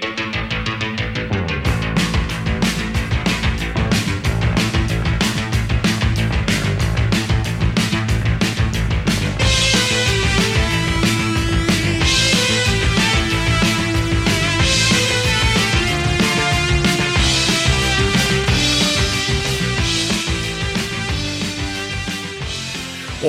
Thank you.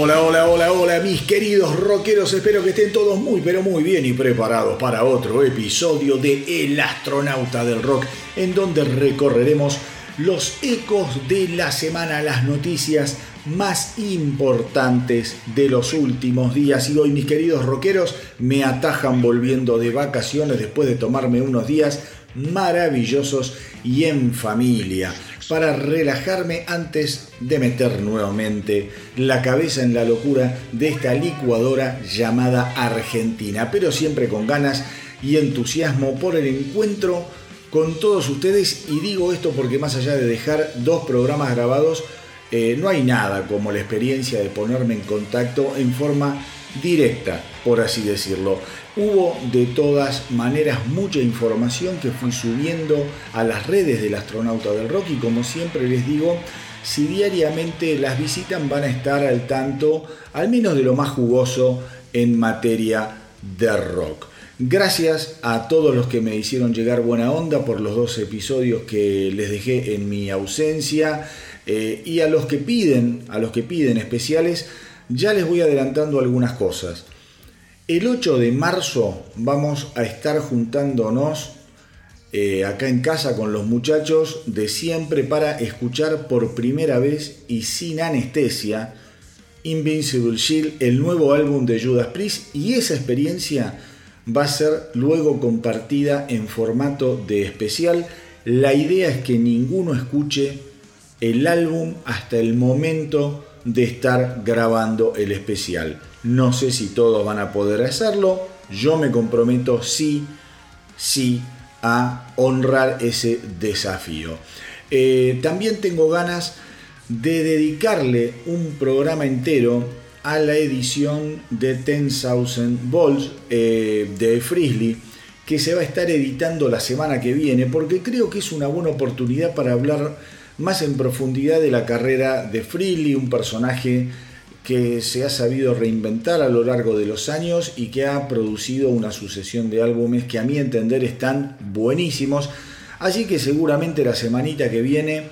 Hola, hola, hola, hola, mis queridos rockeros. Espero que estén todos muy, pero muy bien y preparados para otro episodio de El astronauta del rock, en donde recorreremos los ecos de la semana, las noticias más importantes de los últimos días. Y hoy, mis queridos rockeros, me atajan volviendo de vacaciones después de tomarme unos días maravillosos y en familia para relajarme antes de meter nuevamente la cabeza en la locura de esta licuadora llamada Argentina, pero siempre con ganas y entusiasmo por el encuentro con todos ustedes. Y digo esto porque más allá de dejar dos programas grabados, eh, no hay nada como la experiencia de ponerme en contacto en forma directa, por así decirlo. Hubo de todas maneras mucha información que fui subiendo a las redes del astronauta del rock y como siempre les digo, si diariamente las visitan van a estar al tanto al menos de lo más jugoso en materia de rock. Gracias a todos los que me hicieron llegar buena onda por los dos episodios que les dejé en mi ausencia eh, y a los que piden, a los que piden especiales, ya les voy adelantando algunas cosas. El 8 de marzo vamos a estar juntándonos eh, acá en casa con los muchachos de siempre para escuchar por primera vez y sin anestesia Invincible Shield, el nuevo álbum de Judas Priest y esa experiencia va a ser luego compartida en formato de especial. La idea es que ninguno escuche el álbum hasta el momento de estar grabando el especial. No sé si todos van a poder hacerlo. Yo me comprometo sí, sí a honrar ese desafío. Eh, también tengo ganas de dedicarle un programa entero a la edición de 10,000 Volts eh, de Frizzly que se va a estar editando la semana que viene porque creo que es una buena oportunidad para hablar más en profundidad de la carrera de Freely, un personaje que se ha sabido reinventar a lo largo de los años y que ha producido una sucesión de álbumes que a mi entender están buenísimos. Así que seguramente la semanita que viene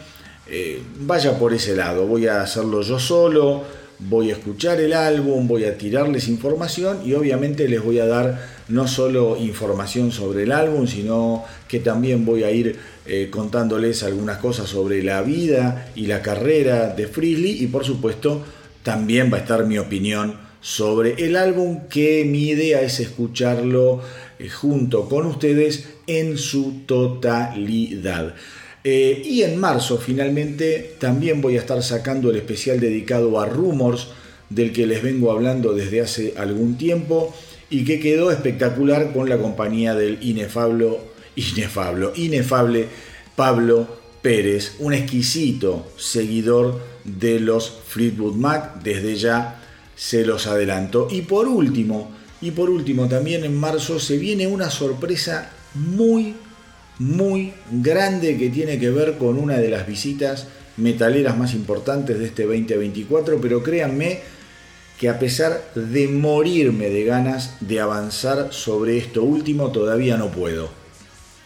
eh, vaya por ese lado. Voy a hacerlo yo solo, voy a escuchar el álbum, voy a tirarles información y obviamente les voy a dar no solo información sobre el álbum, sino que también voy a ir eh, contándoles algunas cosas sobre la vida y la carrera de Freely y por supuesto también va a estar mi opinión sobre el álbum, que mi idea es escucharlo eh, junto con ustedes en su totalidad. Eh, y en marzo finalmente también voy a estar sacando el especial dedicado a Rumors, del que les vengo hablando desde hace algún tiempo y que quedó espectacular con la compañía del inefable, inefable Pablo Pérez, un exquisito seguidor de los Fleetwood Mac, desde ya se los adelanto. Y por último, y por último también en marzo se viene una sorpresa muy, muy grande que tiene que ver con una de las visitas metaleras más importantes de este 2024, pero créanme que a pesar de morirme de ganas de avanzar sobre esto último, todavía no puedo.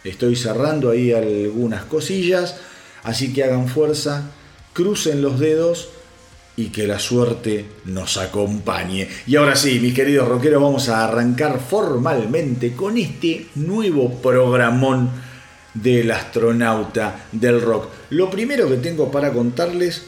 Estoy cerrando ahí algunas cosillas, así que hagan fuerza, crucen los dedos y que la suerte nos acompañe. Y ahora sí, mis queridos rockeros, vamos a arrancar formalmente con este nuevo programón del astronauta del rock. Lo primero que tengo para contarles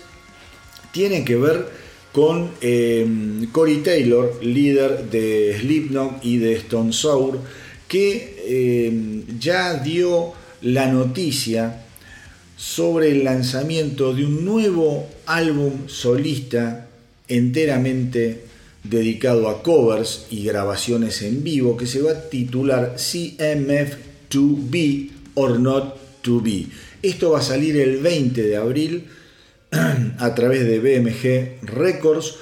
tiene que ver con eh, Corey Taylor, líder de Slipknot y de Stone Sour, que eh, ya dio la noticia sobre el lanzamiento de un nuevo álbum solista enteramente dedicado a covers y grabaciones en vivo que se va a titular CMF To Be or Not To Be. Esto va a salir el 20 de abril a través de BMG Records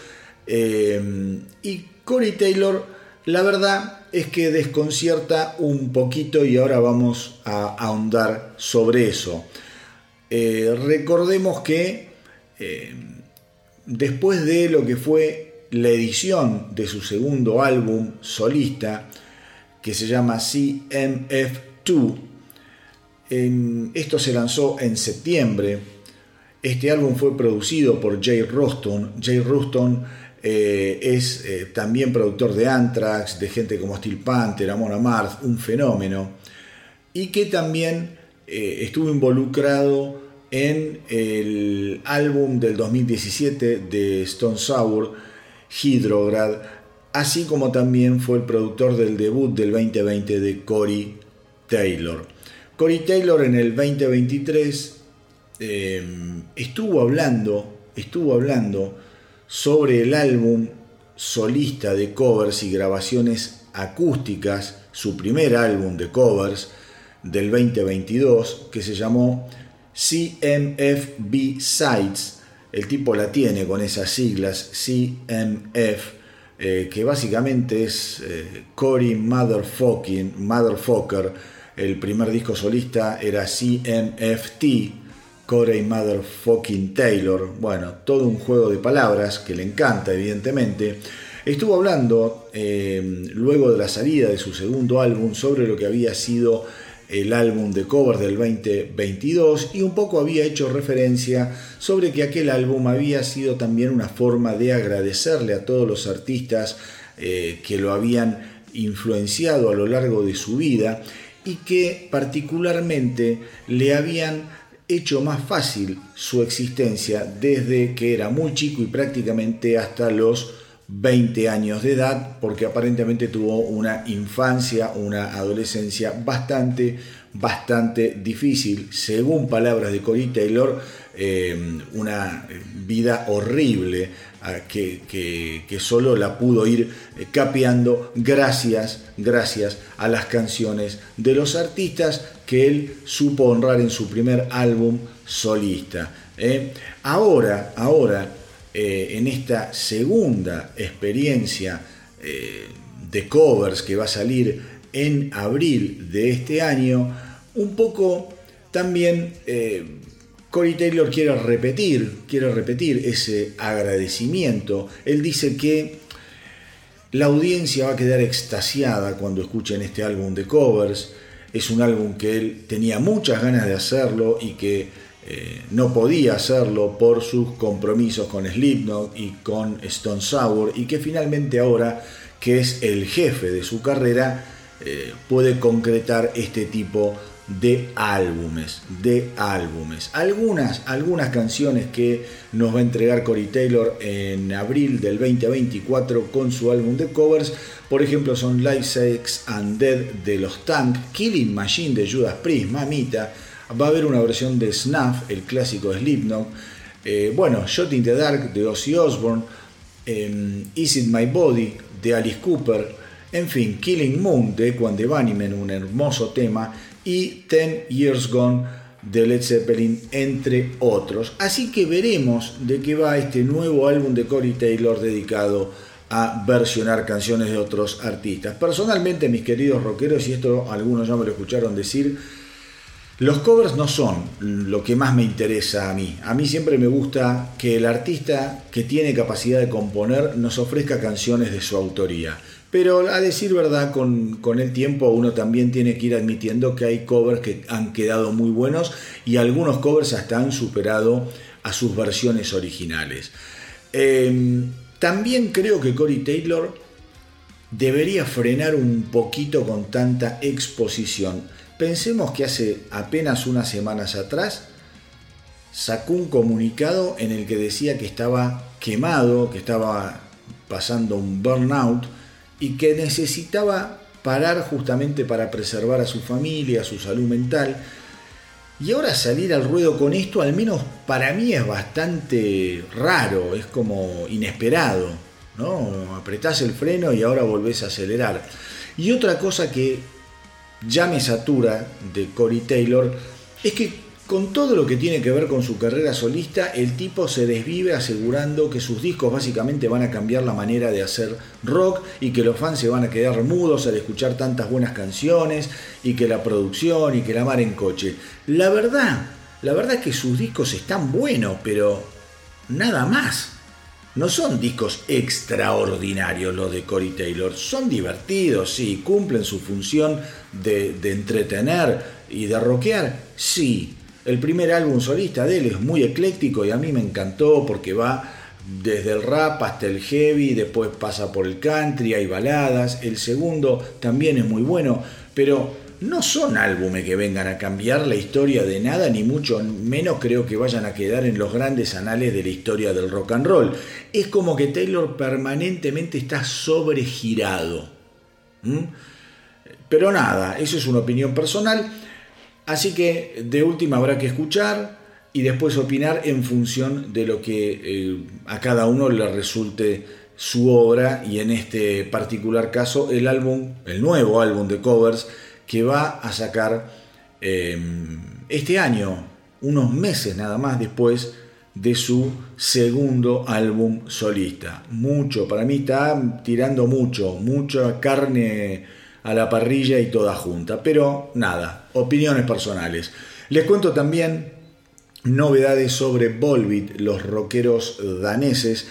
eh, y Corey Taylor La verdad es que desconcierta un poquito y ahora vamos a ahondar sobre eso. Eh, recordemos que eh, después de lo que fue la edición de su segundo álbum solista, que se llama CMF2, esto se lanzó en septiembre. Este álbum fue producido por Jay Ruston. Jay Ruston eh, es también productor de Anthrax, de gente como Steel Panther, Amon Amarth, un fenómeno, y que también estuvo involucrado en el álbum del 2017 de Stone Sour, Hydrograd, así como también fue el productor del debut del 2020 de Cory Taylor. Cory Taylor en el 2023 eh, estuvo hablando, estuvo hablando sobre el álbum solista de covers y grabaciones acústicas, su primer álbum de covers del 2022, que se llamó CMFB Sites, el tipo la tiene con esas siglas, CMF, eh, que básicamente es eh, Cory Motherfucking, Motherfucker. El primer disco solista era CMFT, Corey Motherfucking Taylor. Bueno, todo un juego de palabras que le encanta, evidentemente. Estuvo hablando eh, luego de la salida de su segundo álbum sobre lo que había sido el álbum de covers del 2022 y un poco había hecho referencia sobre que aquel álbum había sido también una forma de agradecerle a todos los artistas eh, que lo habían influenciado a lo largo de su vida y que particularmente le habían hecho más fácil su existencia desde que era muy chico y prácticamente hasta los 20 años de edad, porque aparentemente tuvo una infancia, una adolescencia bastante, bastante difícil, según palabras de Cory Taylor, eh, una vida horrible que, solo la pudo ir eh, capeando gracias, gracias a las canciones de los artistas que él supo honrar en su primer álbum solista. ¿eh? Ahora, ahora, eh, en esta segunda experiencia de covers que va a salir en abril de este año, un poco también Corey Taylor quiere repetir, quiere repetir ese agradecimiento. Él dice que la audiencia va a quedar extasiada cuando escuchen este álbum de covers. Es un álbum que él tenía muchas ganas de hacerlo y que eh, no podía hacerlo por sus compromisos con Slipknot y con Stone Sour y que finalmente ahora que es el jefe de su carrera eh, puede concretar este tipo de álbumes, de álbumes. Algunas, algunas canciones que nos va a entregar Cory Taylor en abril del 2024 con su álbum de covers, por ejemplo son Life Sex and Dead de los Tank, Killing Machine de Judas Priest, Mamita, Va a haber una versión de Snuff, el clásico de Slipknot. Eh, bueno, Shot in the Dark de Ozzy Osbourne. Em, Is It My Body de Alice Cooper. En fin, Killing Moon de Equan de Bunnymen, un hermoso tema. Y Ten Years Gone de Led Zeppelin, entre otros. Así que veremos de qué va este nuevo álbum de Corey Taylor dedicado a versionar canciones de otros artistas. Personalmente, mis queridos rockeros, y esto algunos ya me lo escucharon decir, los covers no son lo que más me interesa a mí. A mí siempre me gusta que el artista que tiene capacidad de componer nos ofrezca canciones de su autoría. Pero a decir verdad, con, el tiempo uno también tiene que ir admitiendo que hay covers que han quedado muy buenos y algunos covers hasta han superado a sus versiones originales. Em, también creo que Cory Taylor debería frenar un poquito con tanta exposición Pensemos que hace apenas unas semanas atrás sacó un comunicado en el que decía que estaba quemado, que estaba pasando un burnout y que necesitaba parar justamente para preservar a su familia, a su salud mental. Y ahora salir al ruedo con esto, al menos para mí es bastante raro, es como inesperado, ¿no? Apretás el freno y ahora volvés a acelerar. Y otra cosa que ya me satura de Cory Taylor es que con todo lo que tiene que ver con su carrera solista, el tipo se desvive asegurando que sus discos básicamente van a cambiar la manera de hacer rock y que los fans se van a quedar mudos al escuchar tantas buenas canciones y que la producción y que la mar en coche. La verdad, la verdad es que sus discos están buenos, pero nada más. No son discos extraordinarios los de Cory Taylor, son divertidos, sí, cumplen su función de, entretener y de rockear, sí, el primer álbum solista de él es muy ecléctico y a mí me encantó porque va desde el rap hasta el heavy, después pasa por el country, hay baladas. El segundo también es muy bueno, pero no son álbumes que vengan a cambiar la historia de nada, ni mucho menos creo que vayan a quedar en los grandes anales de la historia del rock and roll. Es como que Taylor permanentemente está sobregirado. Pero nada, eso es una opinión personal. Así que de última habrá que escuchar y después opinar en función de lo que eh, a cada uno le resulte su obra y en este particular caso el álbum, el nuevo álbum de covers que va a sacar em, este año, unos meses nada más después de su segundo álbum solista. Mucho, para mí está tirando mucho, mucha carne a la parrilla y toda junta. Pero nada, opiniones personales. Les cuento también novedades sobre Volbeat, los rockeros daneses.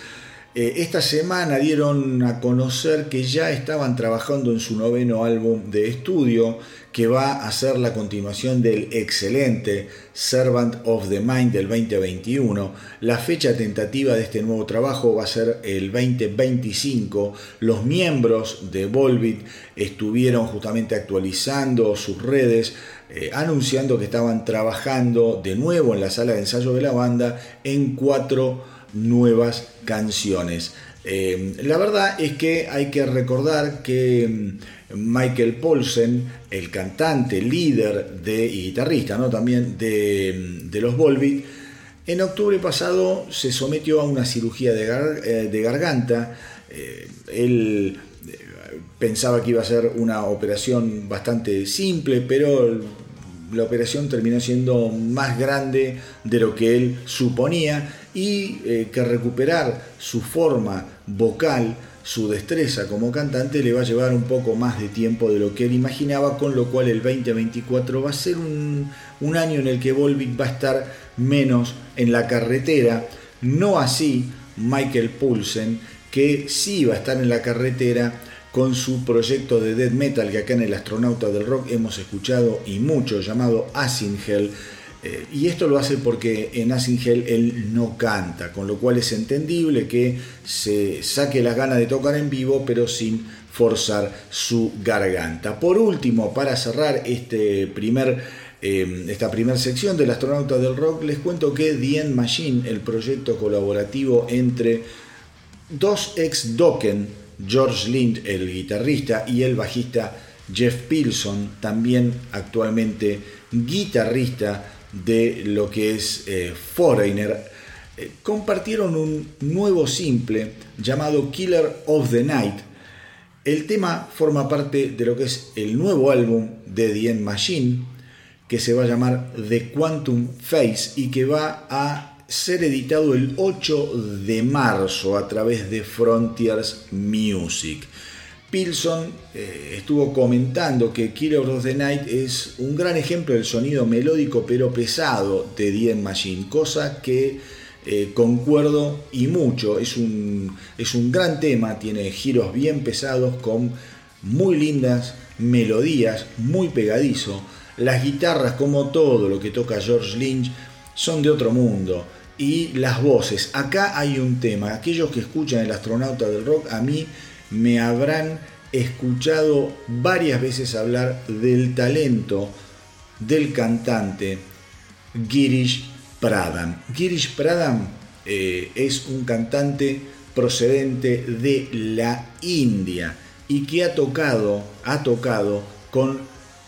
Eh, esta semana dieron a conocer que ya estaban trabajando en su noveno álbum de estudio que va a ser la continuación del excelente Servant of the Mind del 2021. La fecha tentativa de este nuevo trabajo va a ser el 2025. Los miembros de Volbeat estuvieron justamente actualizando sus redes, eh, anunciando que estaban trabajando de nuevo en la sala de ensayo de la banda en cuatro nuevas canciones. Eh, la verdad es que hay que recordar que mm, Michael Paulsen, el cantante, líder de, y guitarrista ¿no? también de, mm, los Volbeat, en octubre pasado se sometió a una cirugía de, eh, garganta. Eh, él pensaba que iba a ser una operación bastante simple, pero la operación terminó siendo más grande de lo que él suponía y que recuperar su forma vocal, su destreza como cantante le va a llevar un poco más de tiempo de lo que él imaginaba, con lo cual el 2024 va a ser un, año en el que Volvic va a estar menos en la carretera, no así Michael Poulsen, que sí va a estar en la carretera con su proyecto de death metal que acá en el astronauta del rock hemos escuchado y mucho llamado Asingel eh, y esto lo hace porque en Asingel él no canta, con lo cual es entendible que se saque las ganas de tocar en vivo, pero sin forzar su garganta. Por último, para cerrar este primer, eh, esta primera sección del astronauta del rock, les cuento que The Machine, el proyecto colaborativo entre dos ex Dokken, George Lind, el guitarrista, y el bajista Jeff Pilson, también actualmente guitarrista de lo que es eh, Foreigner, eh, compartieron un nuevo simple llamado Killer of the Night. El tema forma parte de lo que es el nuevo álbum de The End Machine, que se va a llamar The Quantum Face y que va a ser editado el 8 de marzo a través de Frontiers Music. Pilson eh, estuvo comentando que Killer of the Night es un gran ejemplo del sonido melódico pero pesado de The Machine, cosa que eh, concuerdo y mucho. Es un, es un gran tema, tiene giros bien pesados con muy lindas melodías, muy pegadizo. Las guitarras, como todo lo que toca George Lynch, son de otro mundo. Y las voces, acá hay un tema. Aquellos que escuchan El astronauta del rock, a mí me habrán escuchado varias veces hablar del talento del cantante Girish Pradhan. Girish Pradhan eh, es un cantante procedente de la India y que ha tocado, ha tocado con,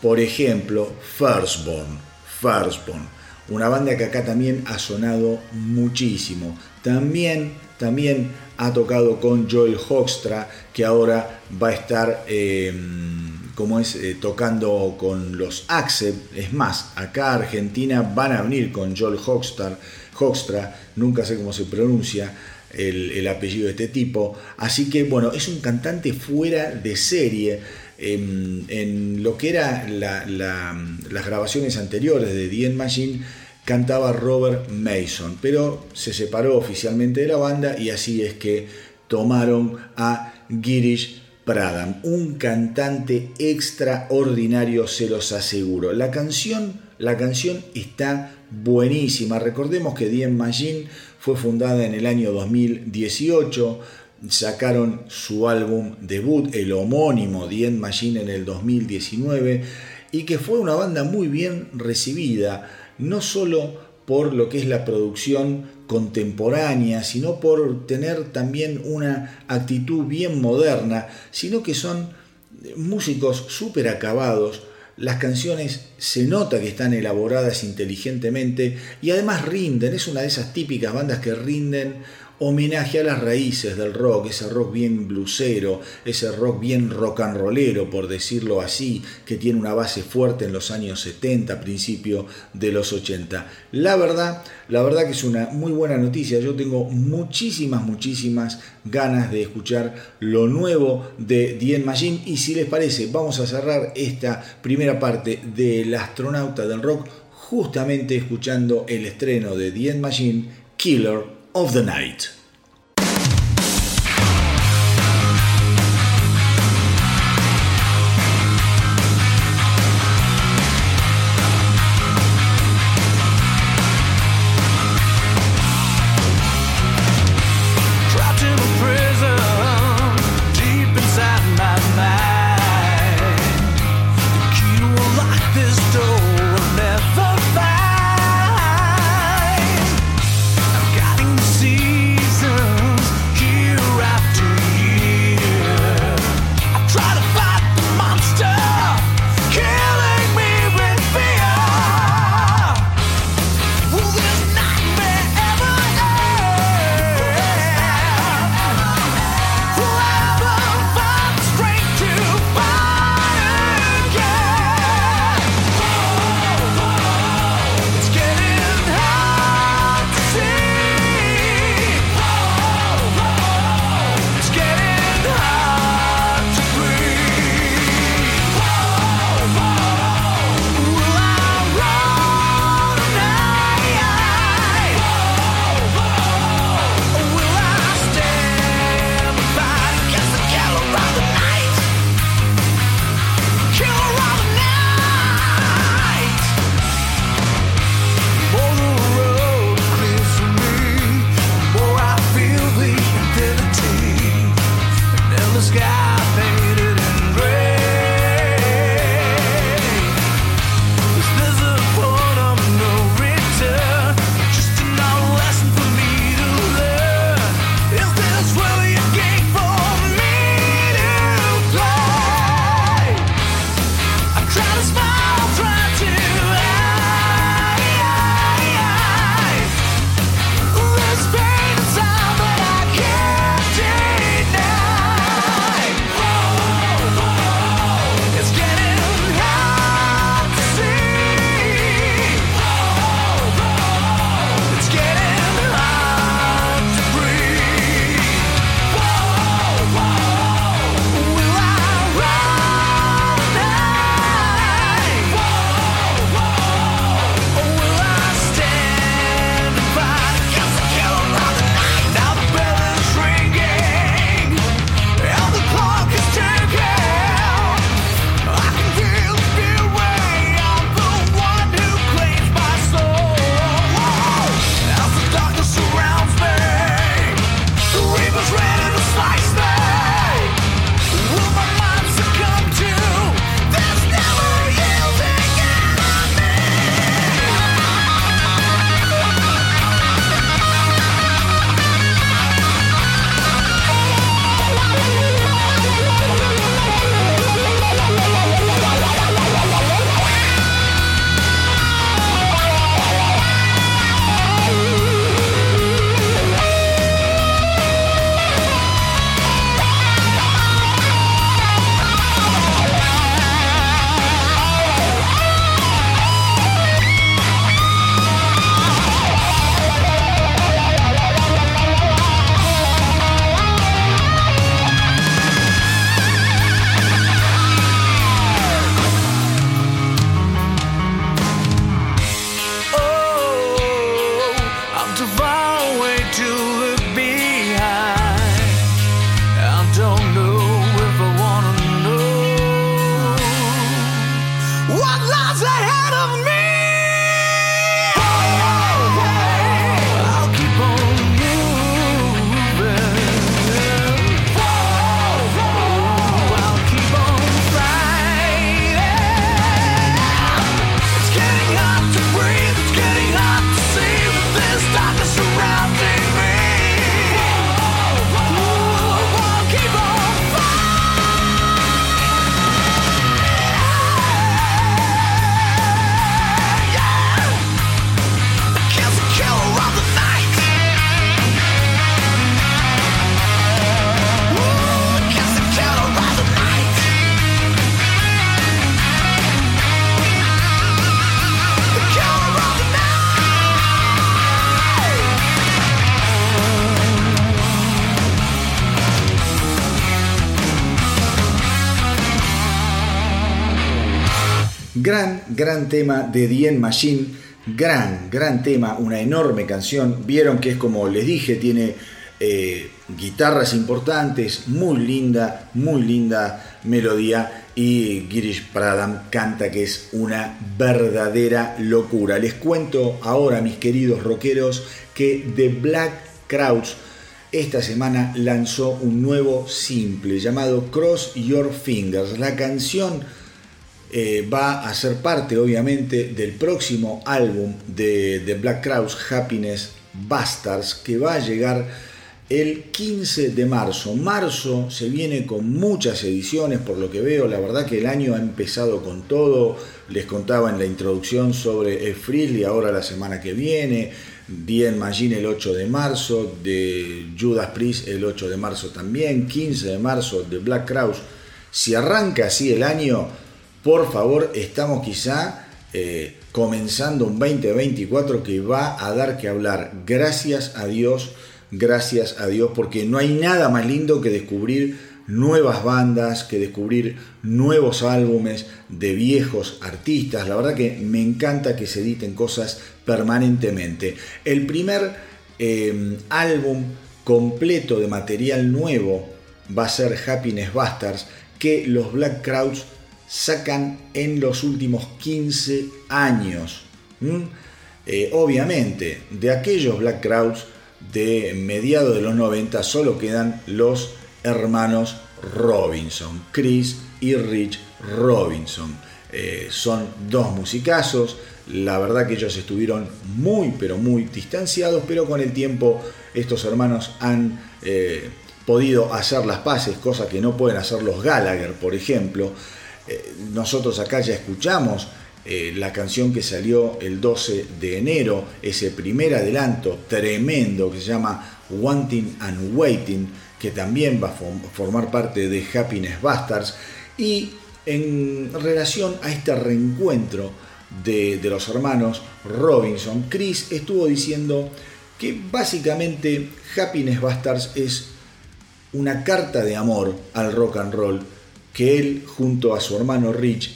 por ejemplo, Firstborn. Firstborn, una banda que acá también ha sonado muchísimo. También, también ha tocado con Joel Hoekstra, que ahora va a estar eh, como es eh, tocando con los Accept. Es más, acá Argentina van a venir con Joel Hoekstra, Hoekstra nunca sé cómo se pronuncia el, apellido de este tipo. Así que bueno, es un cantante fuera de serie. En, lo que eran las grabaciones anteriores de The Machine, cantaba Robert Mason, pero se separó oficialmente de la banda y así es que tomaron a Girish Pradam, un cantante extraordinario, se los aseguro. La canción, la canción está buenísima. Recordemos que The Machine fue fundada en el año 2018. Sacaron su álbum debut, el homónimo The Machine, en el 2019 y que fue una banda muy bien recibida, no solo por lo que es la producción contemporánea, sino por tener también una actitud bien moderna, sino que son músicos súper acabados, las canciones se nota que están elaboradas inteligentemente y además rinden, es una de esas típicas bandas que rinden homenaje a las raíces del rock, ese rock bien blusero, ese rock bien rock and rollero, por decirlo así, que tiene una base fuerte en los años 70, principio de los 80. La verdad, la verdad que es una muy buena noticia. Yo tengo muchísimas, muchísimas ganas de escuchar lo nuevo de The Machine y si les parece, vamos a cerrar esta primera parte del astronauta del rock justamente escuchando el estreno de The Machine, Killer of the night. Gran, tema de The Machine. Gran, gran tema, una enorme canción. Vieron que es como les dije, tiene eh, guitarras importantes, muy linda, muy linda melodía. Y Girish Pradam canta que es una verdadera locura. Les cuento ahora, mis queridos rockeros, que The Black Crowds esta semana lanzó un nuevo simple llamado Cross Your Fingers. La canción eh, va a ser parte obviamente del próximo álbum de, The Black Crowes, Happiness Bastards, que va a llegar el 15 de marzo. Marzo se viene con muchas ediciones, por lo que veo, la verdad que el año ha empezado con todo. Les contaba en la introducción sobre el y ahora la semana que viene. Dien Magin el 8 de marzo, de Judas Priest el 8 de marzo también, 15 de marzo de Black Crowes. Si arranca así el año, por favor, estamos quizá eh, comenzando un 2024 que va a dar que hablar. Gracias a Dios, gracias a Dios, porque no hay nada más lindo que descubrir nuevas bandas, que descubrir nuevos álbumes de viejos artistas. La verdad que me encanta que se editen cosas permanentemente. El primer eh, álbum completo de material nuevo va a ser Happiness Bastards, que los Black Crowds sacan en los últimos 15 años. Eh, obviamente, de aquellos Black Crowds de mediados de los 90 solo quedan los hermanos Robinson, Chris y Rich Robinson. Eh, son dos musicazos, la verdad que ellos estuvieron muy pero muy distanciados, pero con el tiempo estos hermanos han eh, podido hacer las paces, cosa que no pueden hacer los Gallagher, por ejemplo. Eh, nosotros acá ya escuchamos eh, la canción que salió el 12 de enero, ese primer adelanto tremendo que se llama Wanting and Waiting, que también va a formar parte de Happiness Bastards. Y en relación a este reencuentro de, de los hermanos Robinson, Chris estuvo diciendo que básicamente Happiness Bastards es una carta de amor al rock and roll que él junto a su hermano Rich,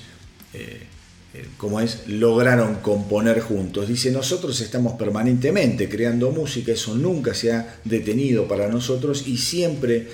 eh, eh, como es, lograron componer juntos. Dice, nosotros estamos permanentemente creando música, eso nunca se ha detenido para nosotros y siempre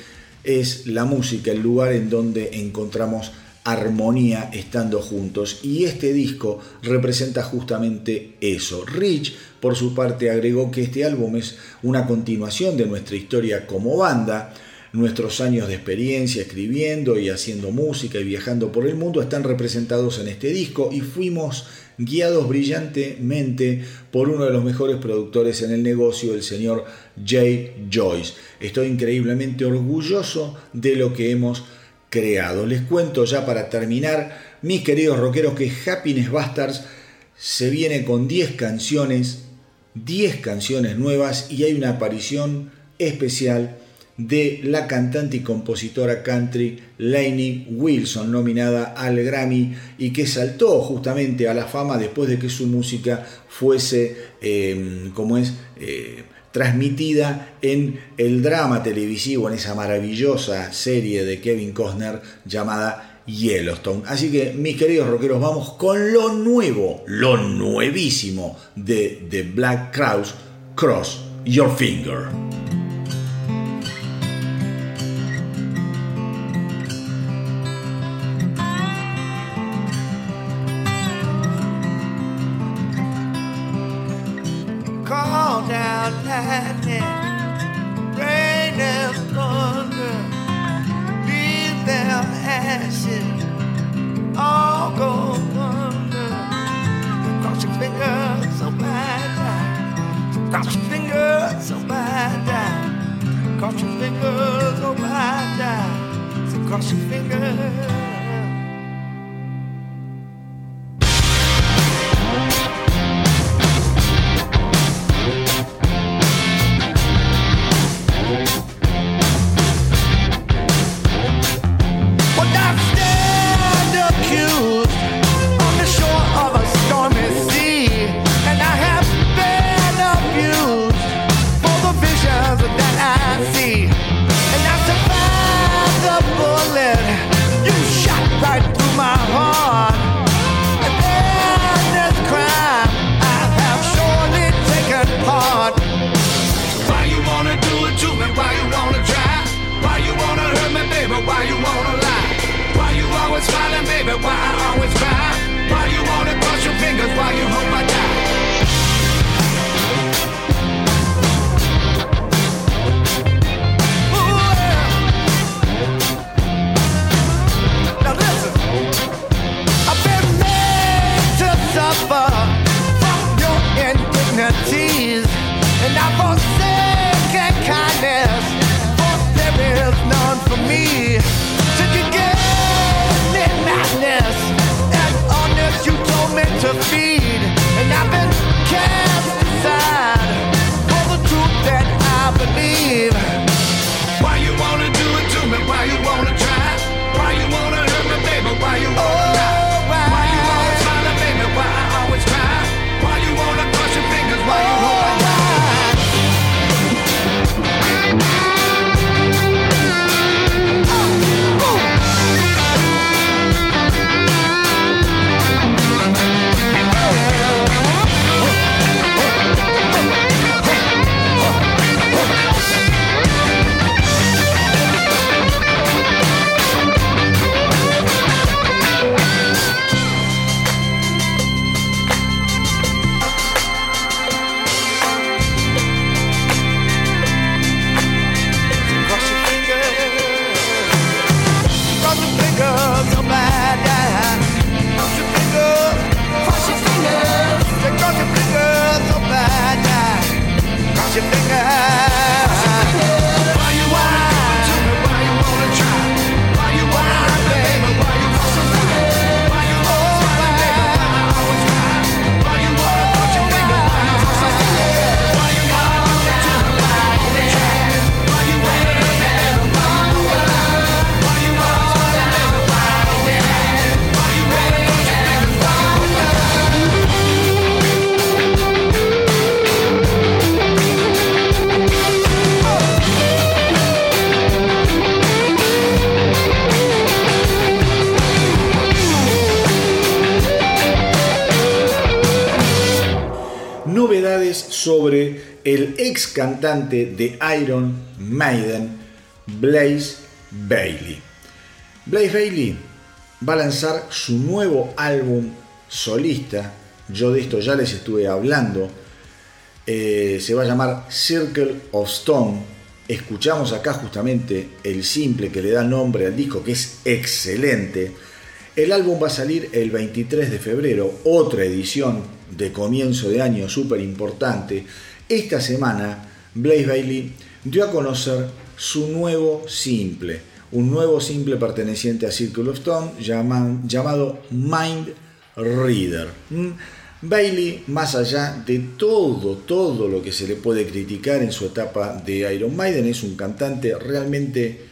es la música el lugar en donde encontramos armonía estando juntos y este disco representa justamente eso. Rich por su parte agregó que este álbum es una continuación de nuestra historia como banda, Nuestros años de experiencia escribiendo y haciendo música y viajando por el mundo están representados en este disco y fuimos guiados brillantemente por uno de los mejores productores en el negocio, el señor Jay Joyce. Estoy increíblemente orgulloso de lo que hemos creado. Les cuento ya para terminar, mis queridos rockeros, que Happiness Bastards se viene con 10 canciones, 10 canciones nuevas y hay una aparición especial de la cantante y compositora country Lainey Wilson, nominada al Grammy y que saltó justamente a la fama después de que su música fuese, em, como es, eh, transmitida en el drama televisivo, en esa maravillosa serie de Kevin Costner llamada Yellowstone. Así que, mis queridos rockeros, vamos con lo nuevo, lo nuevísimo de The Black Crowes, Cross Your Finger. Caught your fingers on my dime. Caught your fingers on my dime. So cross your fingers. Cantante de Iron Maiden, Blaze Bailey. Blaze Bailey va a lanzar su nuevo álbum solista, yo de esto ya les estuve hablando, eh, se va a llamar Circle of Stone. Escuchamos acá justamente el simple que le da nombre al disco, que es excelente. El álbum va a salir el 23 de febrero, otra edición de comienzo de año súper importante, esta semana Blaze Bailey dio a conocer su nuevo simple, un nuevo simple perteneciente a Circle of Stone llamado Mind Reader. ¿Mm? Bailey, más allá de todo, todo lo que se le puede criticar en su etapa de Iron Maiden, es un cantante realmente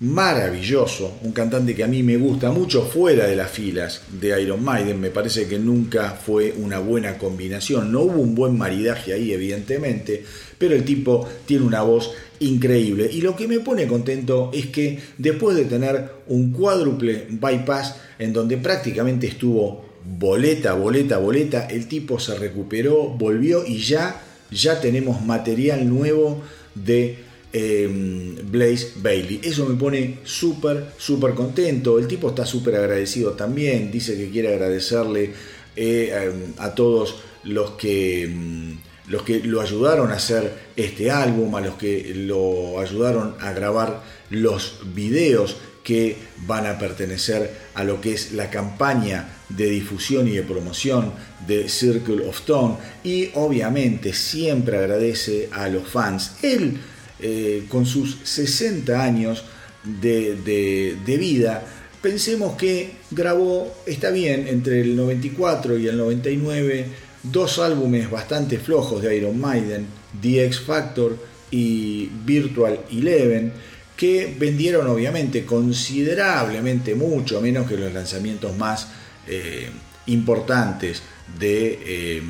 maravilloso, un cantante que a mí me gusta mucho fuera de las filas de Iron Maiden, me parece que nunca fue una buena combinación, no hubo un buen maridaje ahí evidentemente, pero el tipo tiene una voz increíble. Y lo que me pone contento es que después de tener un cuádruple bypass en donde prácticamente estuvo boleta, boleta, boleta, el tipo se recuperó, volvió y ya ya tenemos material nuevo de Em, Blaze Bailey. Eso me pone súper, contento. El tipo está súper agradecido también. Dice que quiere agradecerle eh, em, a todos los que, em, los que lo ayudaron a hacer este álbum, a los que lo ayudaron a grabar los videos que van a pertenecer a lo que es la campaña de difusión y de promoción de Circle of Tone y obviamente siempre agradece a los fans. Él eh, con sus 60 años de, vida, pensemos que grabó, está bien, entre el 94 y el 99, dos álbumes bastante flojos de Iron Maiden, The X Factor y Virtual Eleven, que vendieron obviamente considerablemente mucho menos que los lanzamientos más eh, importantes de, eh,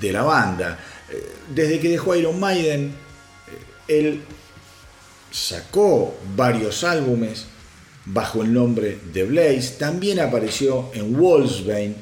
de, la banda. Desde que dejó Iron Maiden, él sacó varios álbumes bajo el nombre de Blaze, también apareció en Wolfsbane,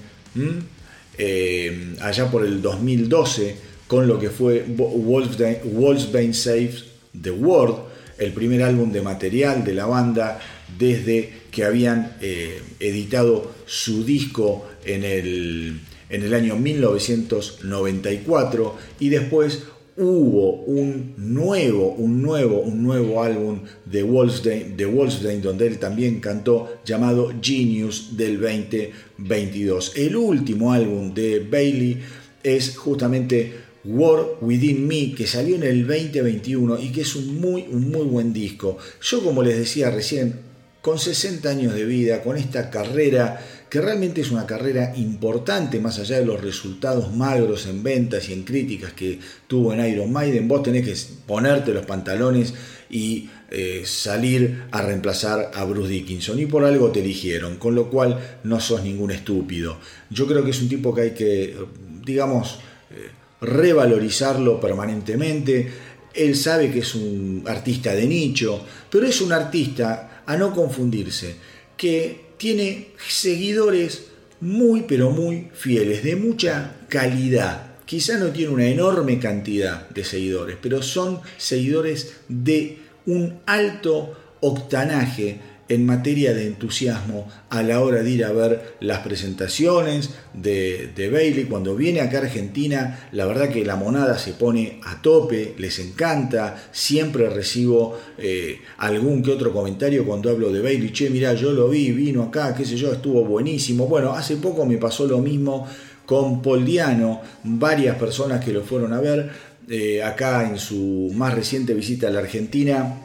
eh, allá por el 2012, con lo que fue Wolfsbane, Saves the World, el primer álbum de material de la banda desde que habían eh, editado su disco en el, en el año 1994 y después hubo un nuevo, un nuevo, un nuevo álbum de Wolfsdane, de donde él también cantó, llamado Genius del 2022. El último álbum de Bailey es justamente War Within Me, que salió en el 2021 y que es un muy, un muy buen disco. Yo, como les decía recién, con 60 años de vida, con esta carrera que realmente es una carrera importante, más allá de los resultados magros en ventas y en críticas que tuvo en Iron Maiden, vos tenés que ponerte los pantalones y eh, salir a reemplazar a Bruce Dickinson. Y por algo te eligieron, con lo cual no sos ningún estúpido. Yo creo que es un tipo que hay que, digamos, eh, revalorizarlo permanentemente. Él sabe que es un artista de nicho, pero es un artista, a no confundirse, que tiene seguidores muy pero muy fieles, de mucha calidad. Quizá no tiene una enorme cantidad de seguidores, pero son seguidores de un alto octanaje en materia de entusiasmo a la hora de ir a ver las presentaciones de, Bailey. Cuando viene acá a Argentina, la verdad que la monada se pone a tope, les encanta. Siempre recibo eh, algún que otro comentario cuando hablo de Bailey. Che, mira, yo lo vi, vino acá, qué sé yo, estuvo buenísimo. Bueno, hace poco me pasó lo mismo con Paul Diano, varias personas que lo fueron a ver eh, acá en su más reciente visita a la Argentina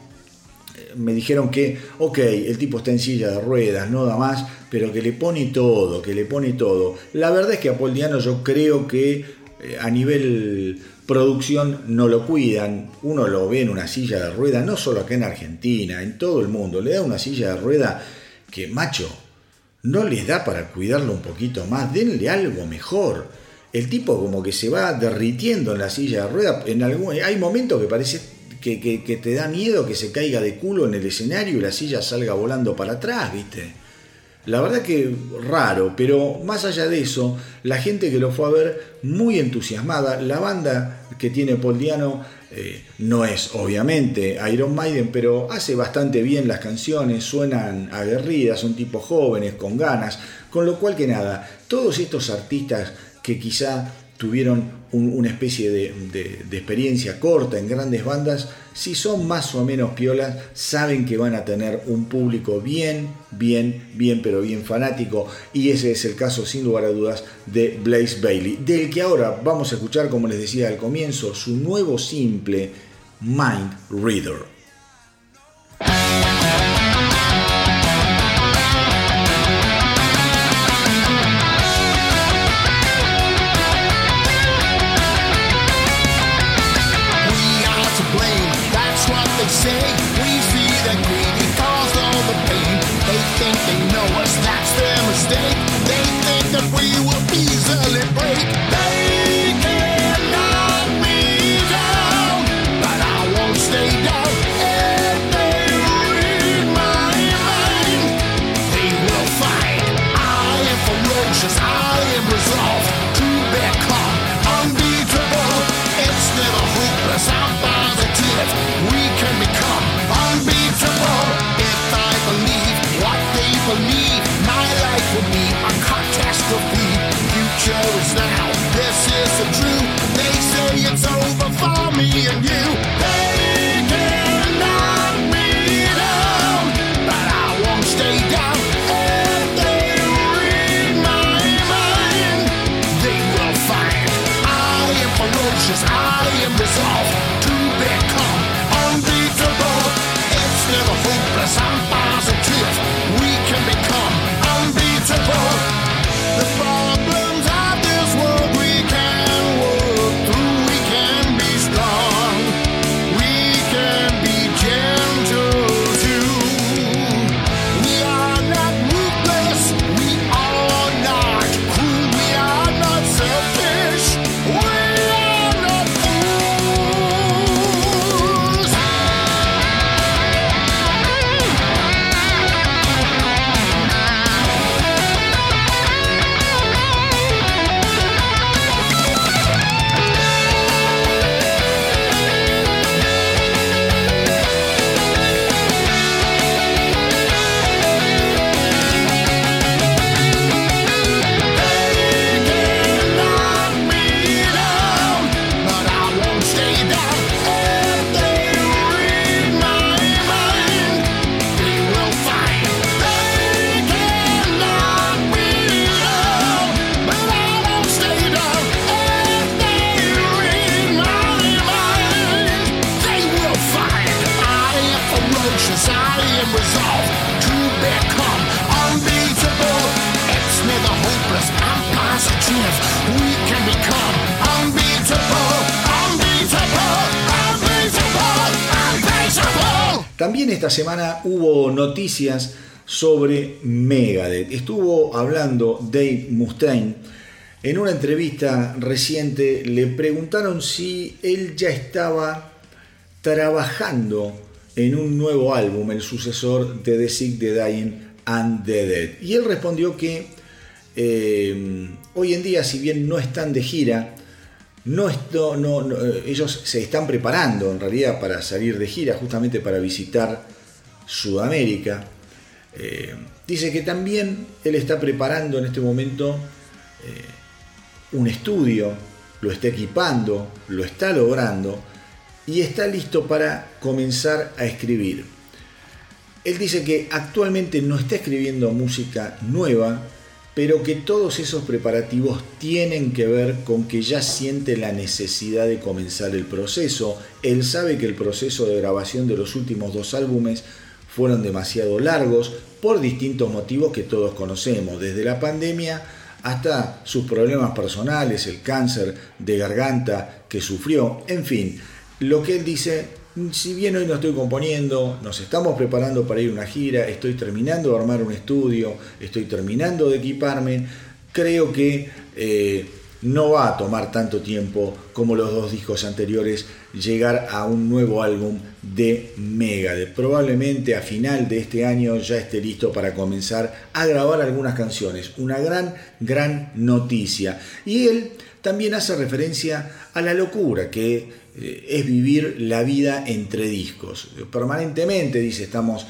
me dijeron que, ok, el tipo está en silla de ruedas, no da más, pero que le pone todo, que le pone todo. La verdad es que a Paul Diano yo creo que eh, a nivel producción no lo cuidan. Uno lo ve en una silla de ruedas, no solo acá en Argentina, en todo el mundo. Le da una silla de rueda que, macho, no les da para cuidarlo un poquito más. Denle algo mejor. El tipo como que se va derritiendo en la silla de ruedas. En algún, hay momentos que parece que, te da miedo que se caiga de culo en el escenario y la silla salga volando para atrás, ¿viste? La verdad que raro, pero más allá de eso, la gente que lo fue a ver muy entusiasmada. La banda que tiene Paul Diano eh, no es obviamente Iron Maiden, pero hace bastante bien las canciones, suenan aguerridas, son tipos jóvenes, con ganas, con lo cual que nada, todos estos artistas que quizá tuvieron una especie de, experiencia corta en grandes bandas, si son más o menos piolas, saben que van a tener un público bien, bien, bien, pero bien fanático. Y ese es el caso, sin lugar a dudas, de Blaze Bailey, del que ahora vamos a escuchar, como les decía al comienzo, su nuevo simple Mind Reader. Esta semana hubo noticias sobre Megadeth. Estuvo hablando Dave Mustaine en una entrevista reciente. Le preguntaron si él ya estaba trabajando en un nuevo álbum, el sucesor de The Sick, The Dying and The Dead. Y él respondió que eh, hoy en día, si bien no están de gira, no, no, eh, ellos se están preparando en realidad para salir de gira, justamente para visitar Sudamérica. Eh, dice que también él está preparando en este momento un estudio, lo está equipando, lo está logrando y está listo para comenzar a escribir. Él dice que actualmente no está escribiendo música nueva, pero que todos esos preparativos tienen que ver con que ya siente la necesidad de comenzar el proceso. Él sabe que el proceso de grabación de los últimos dos álbumes fueron demasiado largos por distintos motivos que todos conocemos, desde la pandemia hasta sus problemas personales, el cáncer de garganta que sufrió, en fin, lo que él dice si bien hoy no estoy componiendo, nos estamos preparando para ir a una gira, estoy terminando de armar un estudio, estoy terminando de equiparme, creo que eh, no va a tomar tanto tiempo como los dos discos anteriores llegar a un nuevo álbum de Megadeth. Probablemente a final de este año ya esté listo para comenzar a grabar algunas canciones. Una gran, gran noticia. Y él también hace referencia a la locura que es vivir la vida entre discos. Permanentemente, dice, estamos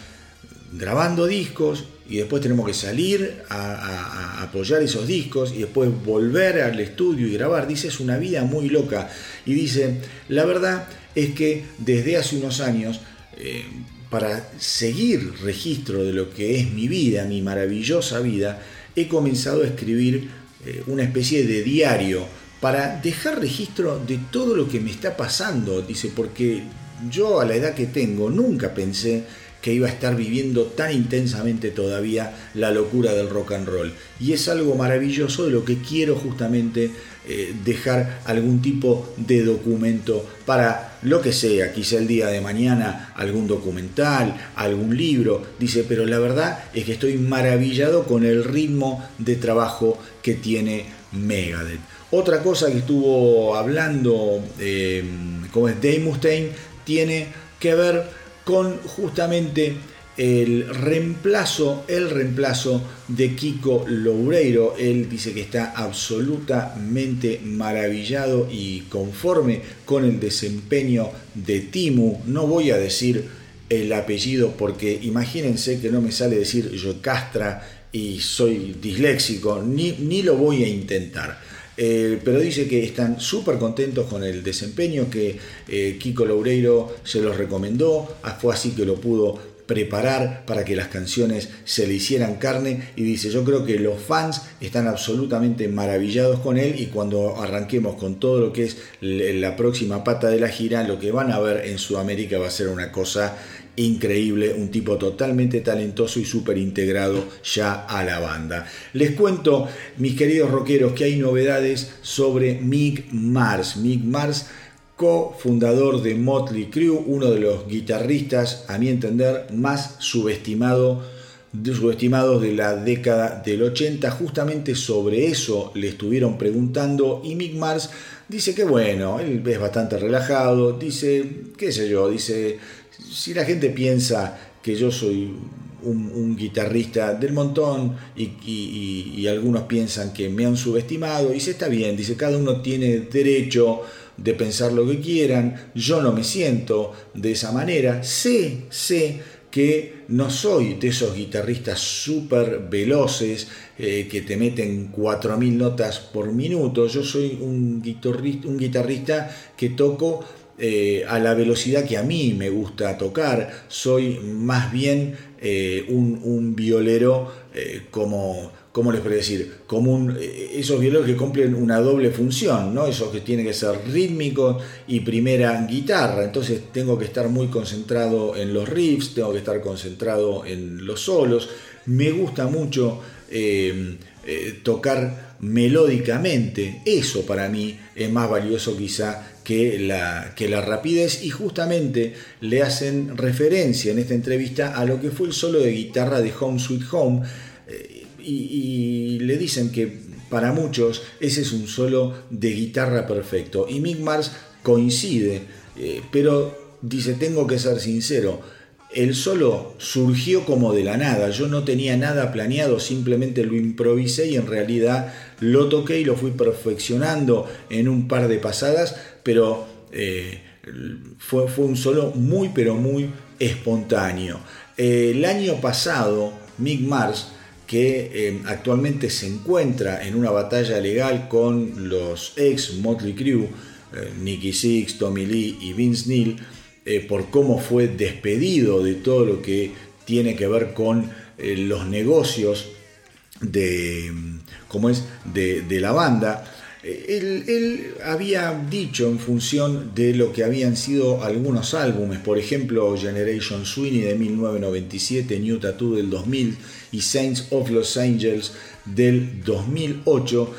grabando discos y después tenemos que salir a, apoyar esos discos y después volver al estudio y grabar. Dice, es una vida muy loca. Y dice, la verdad es que desde hace unos años, eh, para seguir registro de lo que es mi vida, mi maravillosa vida, he comenzado a escribir eh, una especie de diario para dejar registro de todo lo que me está pasando, dice, porque yo a la edad que tengo nunca pensé que iba a estar viviendo tan intensamente todavía la locura del rock and roll. Y es algo maravilloso de lo que quiero justamente eh, dejar algún tipo de documento para lo que sea, quizá el día de mañana algún documental, algún libro. Dice, pero la verdad es que estoy maravillado con el ritmo de trabajo que tiene Megadeth. Otra cosa que estuvo hablando, eh, como es Dave Mustaine, tiene que ver con justamente el reemplazo, el reemplazo de Kiko Loureiro. Él dice que está absolutamente maravillado y conforme con el desempeño de Timu. No voy a decir el apellido porque imagínense que no me sale decir yo castra y soy disléxico, ni, ni lo voy a intentar. Eh, pero dice que están súper contentos con el desempeño que eh, Kiko Loureiro se los recomendó, ah, fue así que lo pudo preparar para que las canciones se le hicieran carne y dice yo creo que los fans están absolutamente maravillados con él y cuando arranquemos con todo lo que es la próxima pata de la gira lo que van a ver en Sudamérica va a ser una cosa increíble, un tipo totalmente talentoso y súper integrado ya a la banda. Les cuento, mis queridos rockeros, que hay novedades sobre Mick Mars. Mick Mars, cofundador de Motley Crue, uno de los guitarristas, a mi entender, más subestimado subestimados de la década del 80. Justamente sobre eso le estuvieron preguntando y Mick Mars dice que bueno, él es bastante relajado, dice, qué sé yo, dice, si la gente piensa que yo soy un, guitarrista del montón y, algunos piensan que me han subestimado, y se está bien, dice, cada uno tiene derecho de pensar lo que quieran, yo no me siento de esa manera, sé, sé que no soy de esos guitarristas súper veloces eh, que te meten 4.000 notas por minuto, yo soy un guitarrista, un guitarrista que toco eh, a la velocidad que a mí me gusta tocar, soy más bien eh, un, violero eh, como, ¿cómo les puedo decir? Como esos violeros que cumplen una doble función, ¿no? Esos que tienen que ser rítmicos y primera guitarra, entonces tengo que estar muy concentrado en los riffs, tengo que estar concentrado en los solos, me gusta mucho tocar melódicamente, eso para mí es más valioso quizá que la, que rapidez y justamente le hacen referencia en esta entrevista a lo que fue el solo de guitarra de Home Sweet Home eh, y, le dicen que para muchos ese es un solo de guitarra perfecto. Y Mick Mars coincide, eh, pero dice tengo que ser sincero, el solo surgió como de la nada, yo no tenía nada planeado, simplemente lo improvisé y en realidad lo toqué y lo fui perfeccionando en un par de pasadas, pero eh, fue, un solo muy pero muy espontáneo. el año pasado Mick Mars, que eh, actualmente se encuentra en una batalla legal con los ex Motley Crue, eh, Nicky Six, Tommy Lee y Vince Neil, eh, por cómo fue despedido de todo lo que tiene que ver con los negocios de, ¿cómo es? de, la banda. Él, había dicho en función de lo que habían sido algunos álbumes, por ejemplo Generation Sweeney de 1997, New Tattoo del 2000 y Saints of Los Angels del 2008,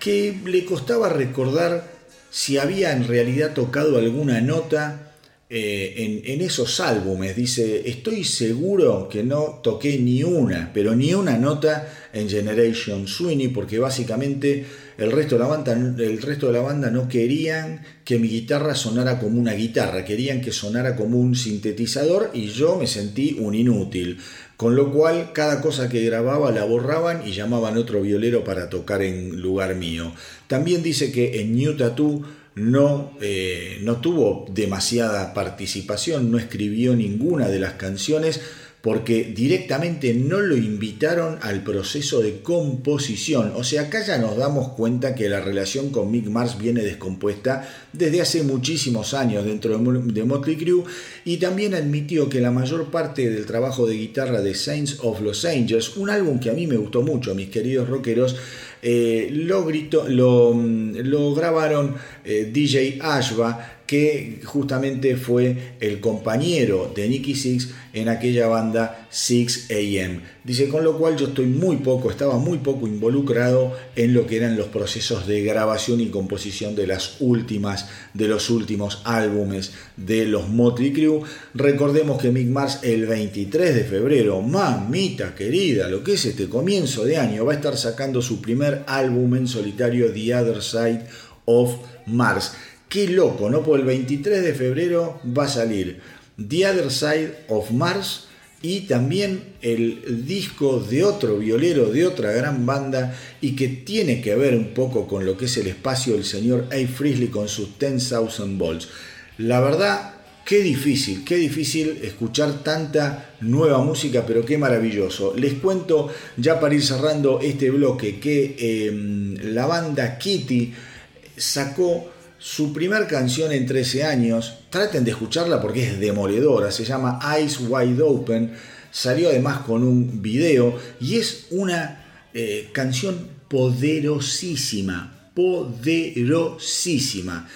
que le costaba recordar si había en realidad tocado alguna nota eh, en, esos álbumes. Dice, estoy seguro que no toqué ni una, pero ni una nota en Generation Sweeney, porque básicamente el resto, de la banda, el resto de la banda no querían que mi guitarra sonara como una guitarra, querían que sonara como un sintetizador y yo me sentí un inútil. Con lo cual, cada cosa que grababa la borraban y llamaban otro violero para tocar en lugar mío. También dice que en New Tattoo no, eh, no tuvo demasiada participación, no escribió ninguna de las canciones porque directamente no lo invitaron al proceso de composición. O sea, acá ya nos damos cuenta que la relación con Mick Mars viene descompuesta desde hace muchísimos años dentro de Motley Crue y también admitió que la mayor parte del trabajo de guitarra de Saints of Los Angels, un álbum que a mí me gustó mucho, mis queridos rockeros, eh, lo, lo, lo, grabaron eh, DJ Ashba que justamente fue el compañero de Nicky Six en aquella banda 6 AM. Dice, con lo cual yo estoy muy poco, estaba muy poco involucrado en lo que eran los procesos de grabación y composición de las últimas, de los últimos álbumes de los Motley. Recordemos que Mick Mars el 23 de febrero, mamita querida, lo que es este comienzo de año, va a estar sacando su primer álbum en solitario, The Other Side of Mars Qué loco, ¿no? Por el 23 de febrero va a salir The Other Side of Mars y también el disco de otro violero, de otra gran banda y que tiene que ver un poco con lo que es el espacio del señor A. Frizzly con sus 10,000 volts. La verdad, qué difícil, qué difícil escuchar tanta nueva música, pero qué maravilloso. Les cuento ya para ir cerrando este bloque que em, la banda Kitty sacó su primer canción en 13 años, traten de escucharla porque es demoledora, se llama Eyes Wide Open, salió además con un video y es una eh, canción poderosísima, poderosísima.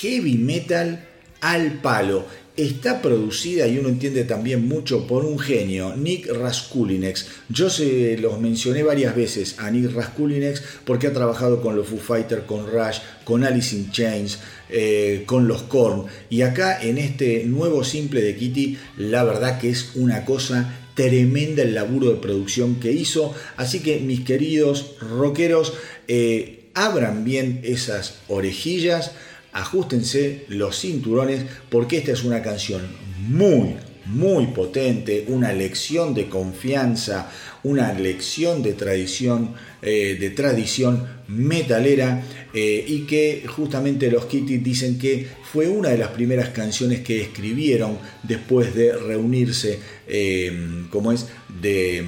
Heavy metal al palo está producida y uno entiende también mucho por un genio, Nick Raskulinex. Yo se los mencioné varias veces a Nick Raskulinex porque ha trabajado con los Foo Fighters, con Rush, con Alice in Chains, eh, con los Korn. Y acá en este nuevo simple de Kitty, la verdad que es una cosa tremenda el laburo de producción que hizo. Así que mis queridos rockeros, eh, abran bien esas orejillas ajustense los cinturones porque esta es una canción muy, muy potente, una lección de confianza, una lección de tradición, eh, de tradición metalera eh, y que justamente los Kitty dicen que fue una de las primeras canciones que escribieron después de reunirse, eh, como es, de,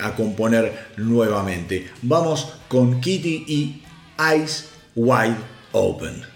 a componer nuevamente. Vamos con Kitty y Eyes Wide Open.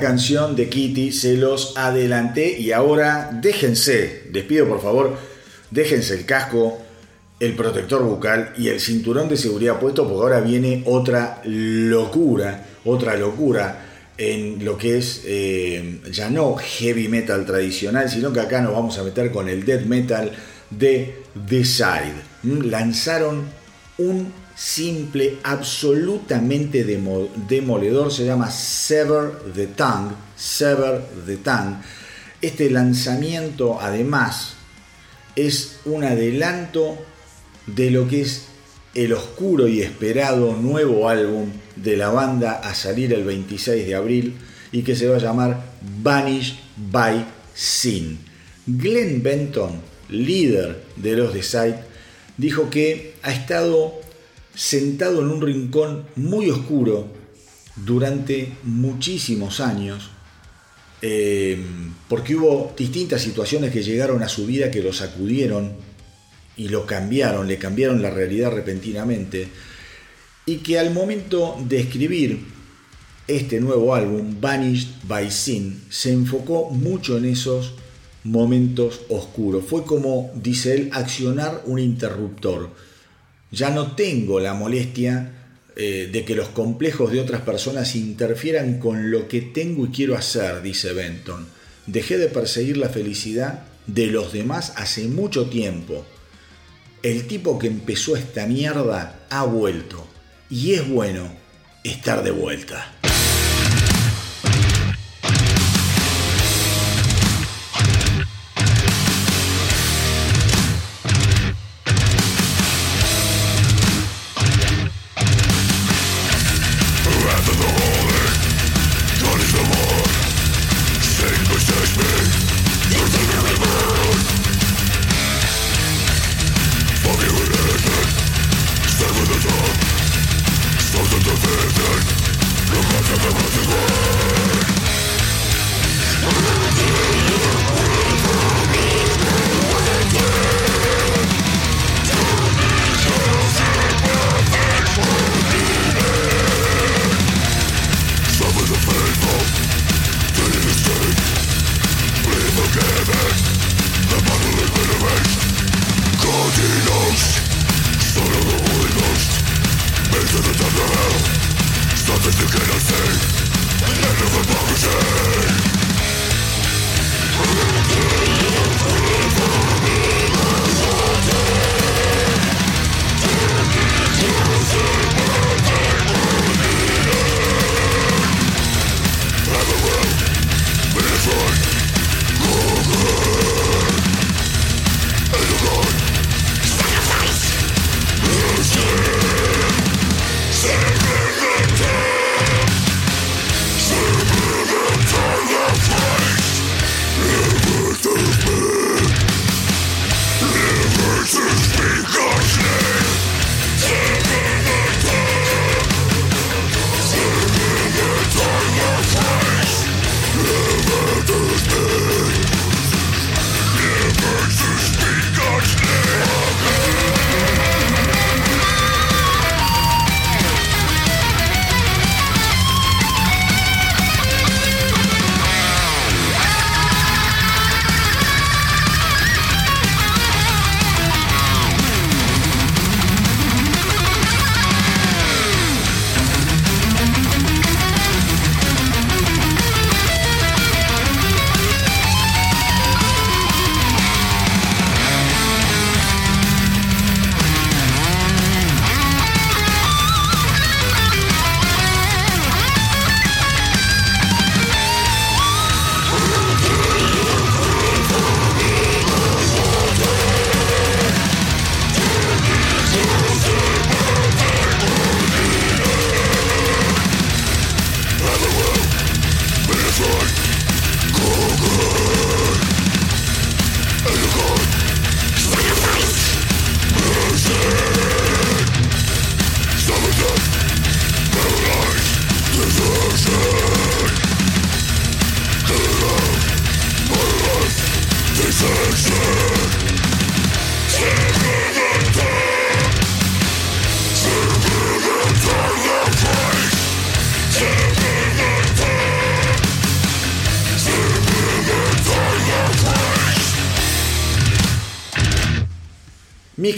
Canción de Kitty, se los adelanté y ahora déjense, les pido por favor, déjense el casco, el protector bucal y el cinturón de seguridad puesto porque ahora viene otra locura, otra locura en lo que es eh, ya no heavy metal tradicional, sino que acá nos vamos a meter con el death metal de The Side. Mm, lanzaron un simple, absolutamente demoledor, se llama Sever the Tongue. Sever the Tongue. Este lanzamiento además es un adelanto de lo que es el oscuro y esperado nuevo álbum de la banda a salir el 26 de abril y que se va a llamar Vanished by Sin. Glenn Benton, líder de los The Sight, dijo que ha estado sentado en un rincón muy oscuro durante muchísimos años, eh, porque hubo distintas situaciones que llegaron a su vida que lo sacudieron y lo cambiaron, le cambiaron la realidad repentinamente, y que al momento de escribir este nuevo álbum, Vanished by Sin, se enfocó mucho en esos momentos oscuros. Fue como, dice él, accionar un interruptor ya no tengo la molestia eh, de que los complejos de otras personas interfieran con lo que tengo y quiero hacer, dice Benton. Dejé de perseguir la felicidad de los demás hace mucho tiempo. El tipo que empezó esta mierda ha vuelto. Y es bueno estar de vuelta.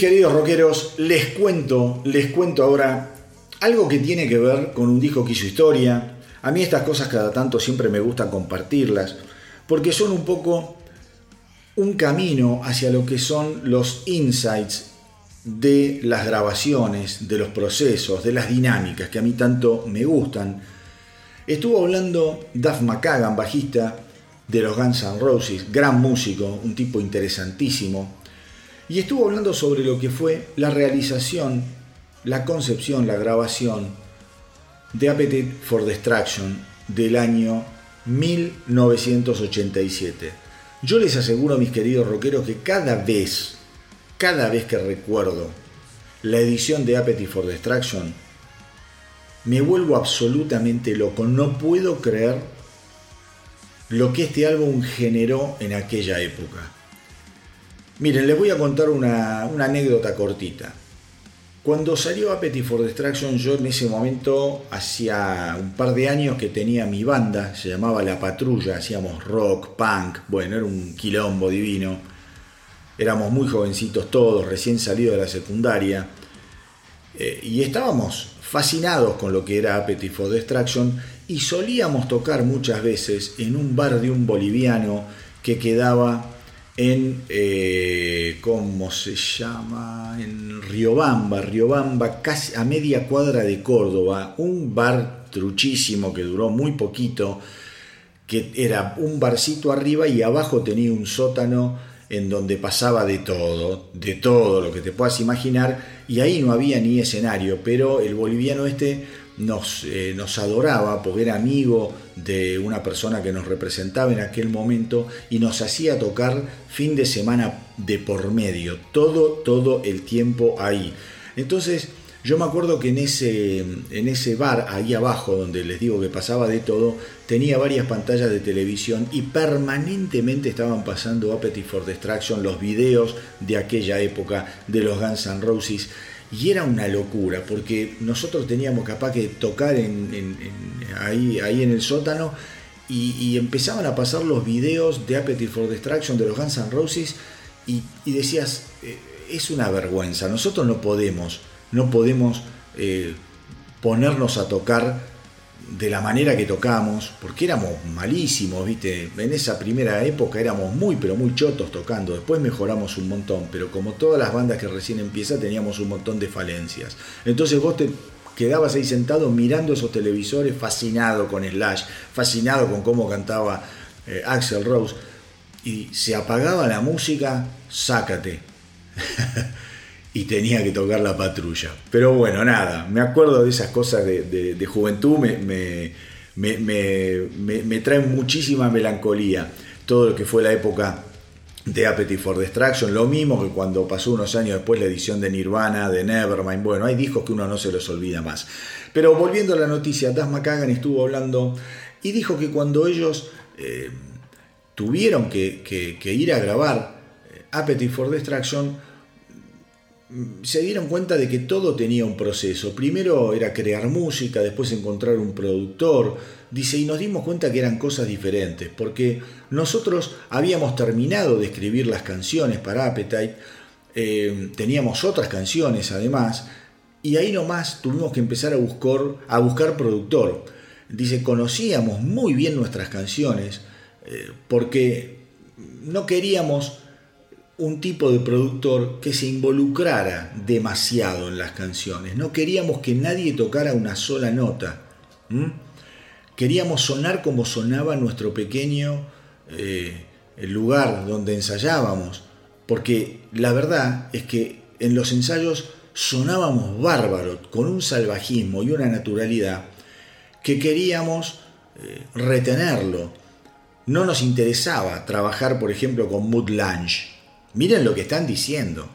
Queridos rockeros, les cuento, les cuento ahora algo que tiene que ver con un disco que hizo historia. A mí estas cosas cada tanto siempre me gusta compartirlas, porque son un poco un camino hacia lo que son los insights de las grabaciones, de los procesos, de las dinámicas que a mí tanto me gustan. Estuvo hablando Duff McKagan, bajista de los Guns N' Roses, gran músico, un tipo interesantísimo, y estuvo hablando sobre lo que fue la realización, la concepción, la grabación de Appetite for Destruction del año 1987. Yo les aseguro, mis queridos rockeros, que cada vez, cada vez que recuerdo la edición de Appetite for Destruction, me vuelvo absolutamente loco. No puedo creer lo que este álbum generó en aquella época. Miren, les voy a contar una, anécdota cortita. Cuando salió Appetite for Destruction, yo en ese momento, hacía un par de años que tenía mi banda, se llamaba La Patrulla, hacíamos rock, punk, bueno, era un quilombo divino. Éramos muy jovencitos todos, recién salidos de la secundaria, eh, y estábamos fascinados con lo que era Appetite for Destruction y solíamos tocar muchas veces en un bar de un boliviano que quedaba en, eh, ¿cómo se llama? En Riobamba, Riobamba, casi a media cuadra de Córdoba, un bar truchísimo que duró muy poquito, que era un barcito arriba y abajo tenía un sótano en donde pasaba de todo, de todo lo que te puedas imaginar, y ahí no había ni escenario, pero el boliviano este nos, eh, nos adoraba porque era amigo de una persona que nos representaba en aquel momento y nos hacía tocar fin de semana de por medio, todo, todo el tiempo ahí. Entonces, yo me acuerdo que en ese, en ese bar ahí abajo, donde les digo que pasaba de todo, tenía varias pantallas de televisión y permanentemente estaban pasando Appetite for Destruction, los videos de aquella época de los Guns N' Roses. Y era una locura, porque nosotros teníamos capaz que tocar en, ahí, ahí en el sótano y, empezaban a pasar los videos de Appetite for Destruction de los Guns N' Roses y, decías, eh, es una vergüenza, nosotros no podemos, no podemos eh, ponernos a tocar de la manera que tocamos, porque éramos malísimos, ¿viste? En esa primera época éramos muy, pero muy chotos tocando. Después mejoramos un montón, pero como todas las bandas que recién empiezan, teníamos un montón de falencias. Entonces vos te quedabas ahí sentado mirando esos televisores, fascinado con Slash, fascinado con cómo cantaba eh, Axel Rose, y se apagaba la música, sácate. y tenía que tocar la patrulla. Pero bueno, nada, me acuerdo de esas cosas de, juventud, me, me, traen muchísima melancolía todo lo que fue la época de Appetite for Destruction, lo mismo que cuando pasó unos años después la edición de Nirvana, de Nevermind, bueno, hay discos que uno no se los olvida más. Pero volviendo a la noticia, Das McKagan estuvo hablando y dijo que cuando ellos eh, tuvieron que, que, ir a grabar eh, Appetite for Destruction, se dieron cuenta de que todo tenía un proceso. Primero era crear música, después encontrar un productor. Dice, y nos dimos cuenta que eran cosas diferentes, porque nosotros habíamos terminado de escribir las canciones para Appetite, eh, teníamos otras canciones además, y ahí nomás tuvimos que empezar a buscar, a buscar productor. Dice, conocíamos muy bien nuestras canciones, eh, porque no queríamos un tipo de productor que se involucrara demasiado en las canciones. No queríamos que nadie tocara una sola nota. Queríamos sonar como sonaba nuestro pequeño eh, lugar donde ensayábamos. Porque la verdad es que en los ensayos sonábamos bárbaros, con un salvajismo y una naturalidad que queríamos eh, retenerlo. No nos interesaba trabajar, por ejemplo, con Mood Lange Miren lo que están diciendo.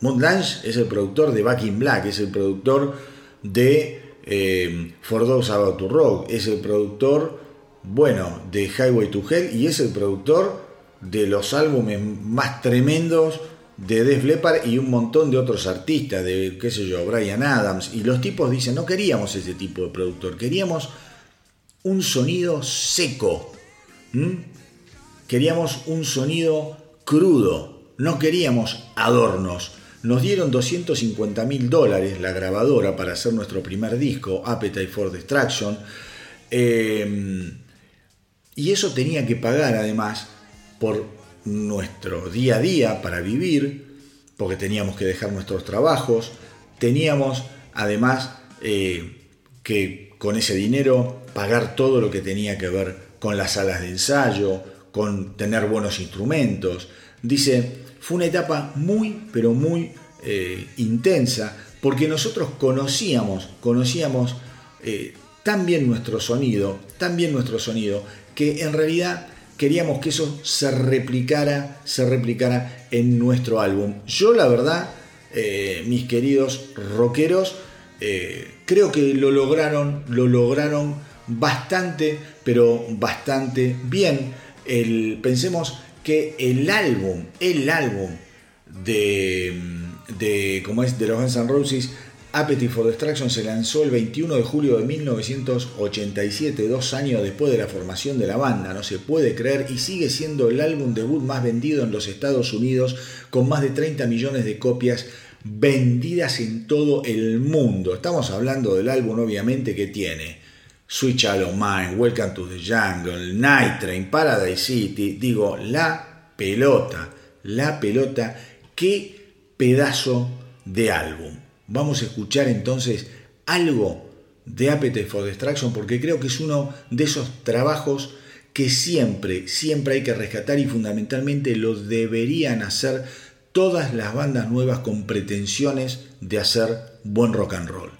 Lange es el productor de Back in Black, es el productor de eh, For Those About to Rock, es el productor, bueno, de Highway to Hell y es el productor de los álbumes más tremendos de Def Leppard y un montón de otros artistas, de qué sé yo, Brian Adams. Y los tipos dicen, no queríamos ese tipo de productor, queríamos un sonido seco. Queríamos un sonido crudo. No queríamos adornos, Nos dieron 250 mil dólares la grabadora para hacer nuestro primer disco, Appetite for Destruction. Eh, y eso tenía que pagar además por nuestro día a día para vivir, porque teníamos que dejar nuestros trabajos, teníamos además eh, que con ese dinero pagar todo lo que tenía que ver con las salas de ensayo, con tener buenos instrumentos. Dice, fue una etapa muy, pero muy eh, intensa, porque nosotros conocíamos, conocíamos eh, tan bien nuestro sonido, tan bien nuestro sonido, que en realidad queríamos que eso se replicara, se replicara en nuestro álbum. Yo la verdad, eh, mis queridos rockeros, creo que lo lograron, lo lograron bastante, pero bastante bien. El, pensemos que el álbum, el álbum de, de, como es, de los Guns N' Roses, Appetite for Destruction se lanzó el 21 de julio de 1987, dos años después de la formación de la banda, no se puede creer, y sigue siendo el álbum debut más vendido en los Estados Unidos, con más de 30 millones de copias vendidas en todo el mundo. Estamos hablando del álbum obviamente que tiene Switch Shallow Mind, Welcome to the Jungle, Night Train, Paradise City, digo, la pelota, la pelota, qué pedazo de álbum. Vamos a escuchar entonces algo de Appetite for Destruction porque creo que es uno de esos trabajos que siempre, siempre hay que rescatar y fundamentalmente lo deberían hacer todas las bandas nuevas con pretensiones de hacer buen rock and roll.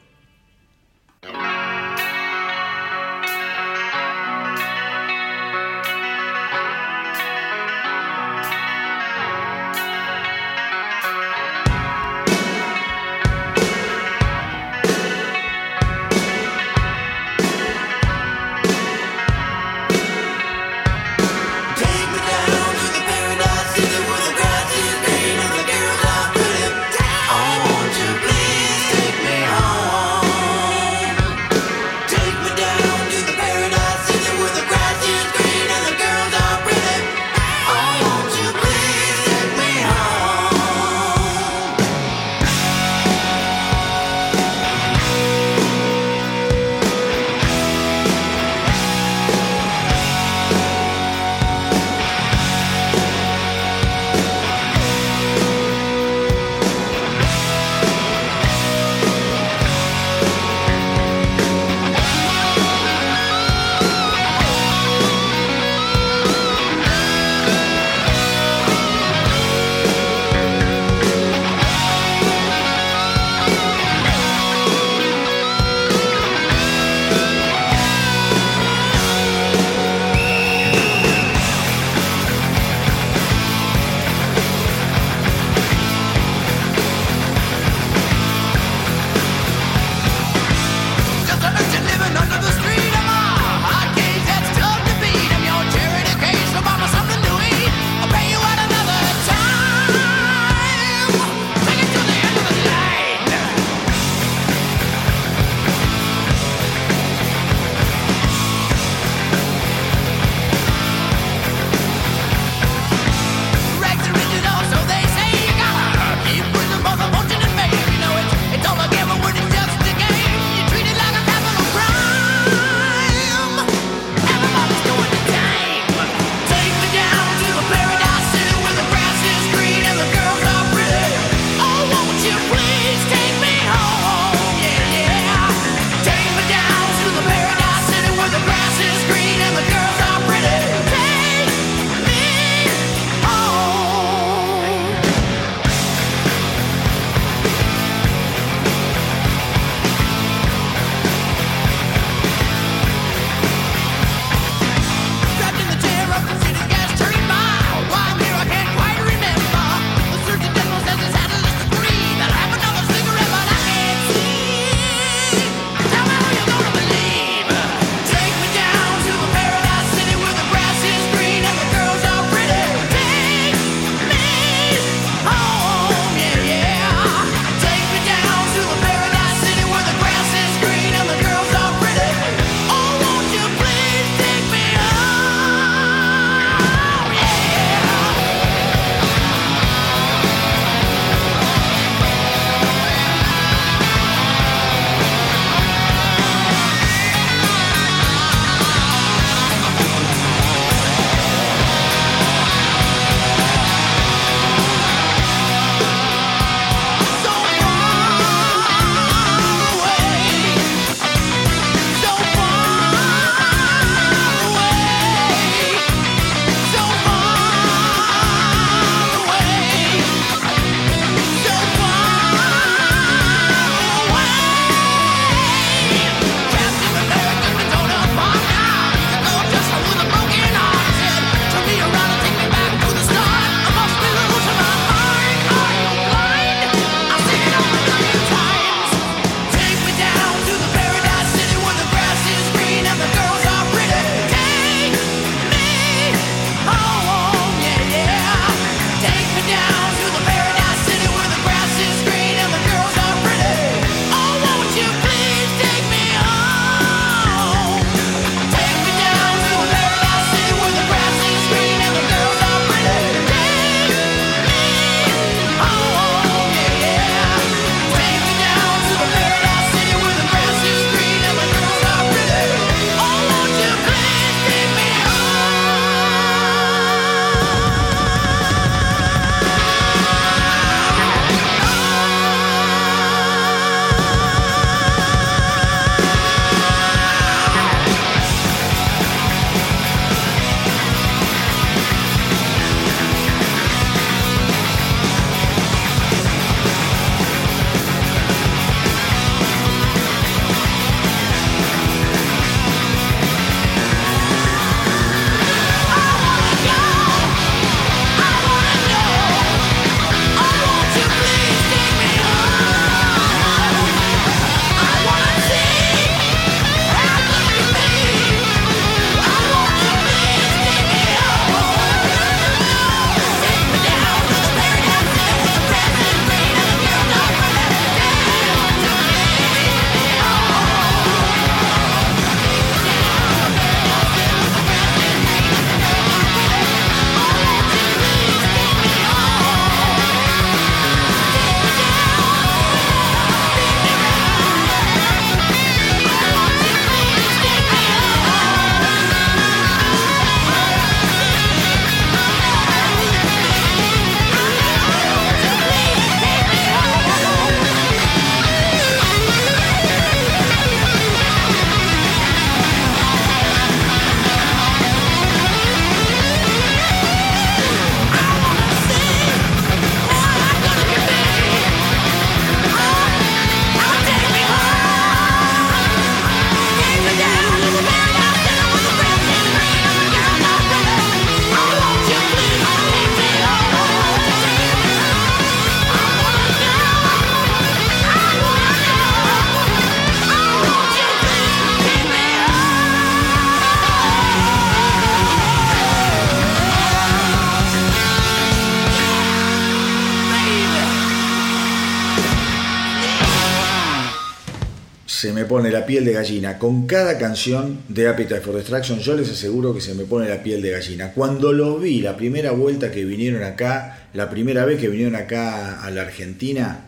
Pone la piel de gallina. Con cada canción de Appetite for Destruction, yo les aseguro que se me pone la piel de gallina. Cuando los vi, la primera vuelta que vinieron acá, la primera vez que vinieron acá a la Argentina,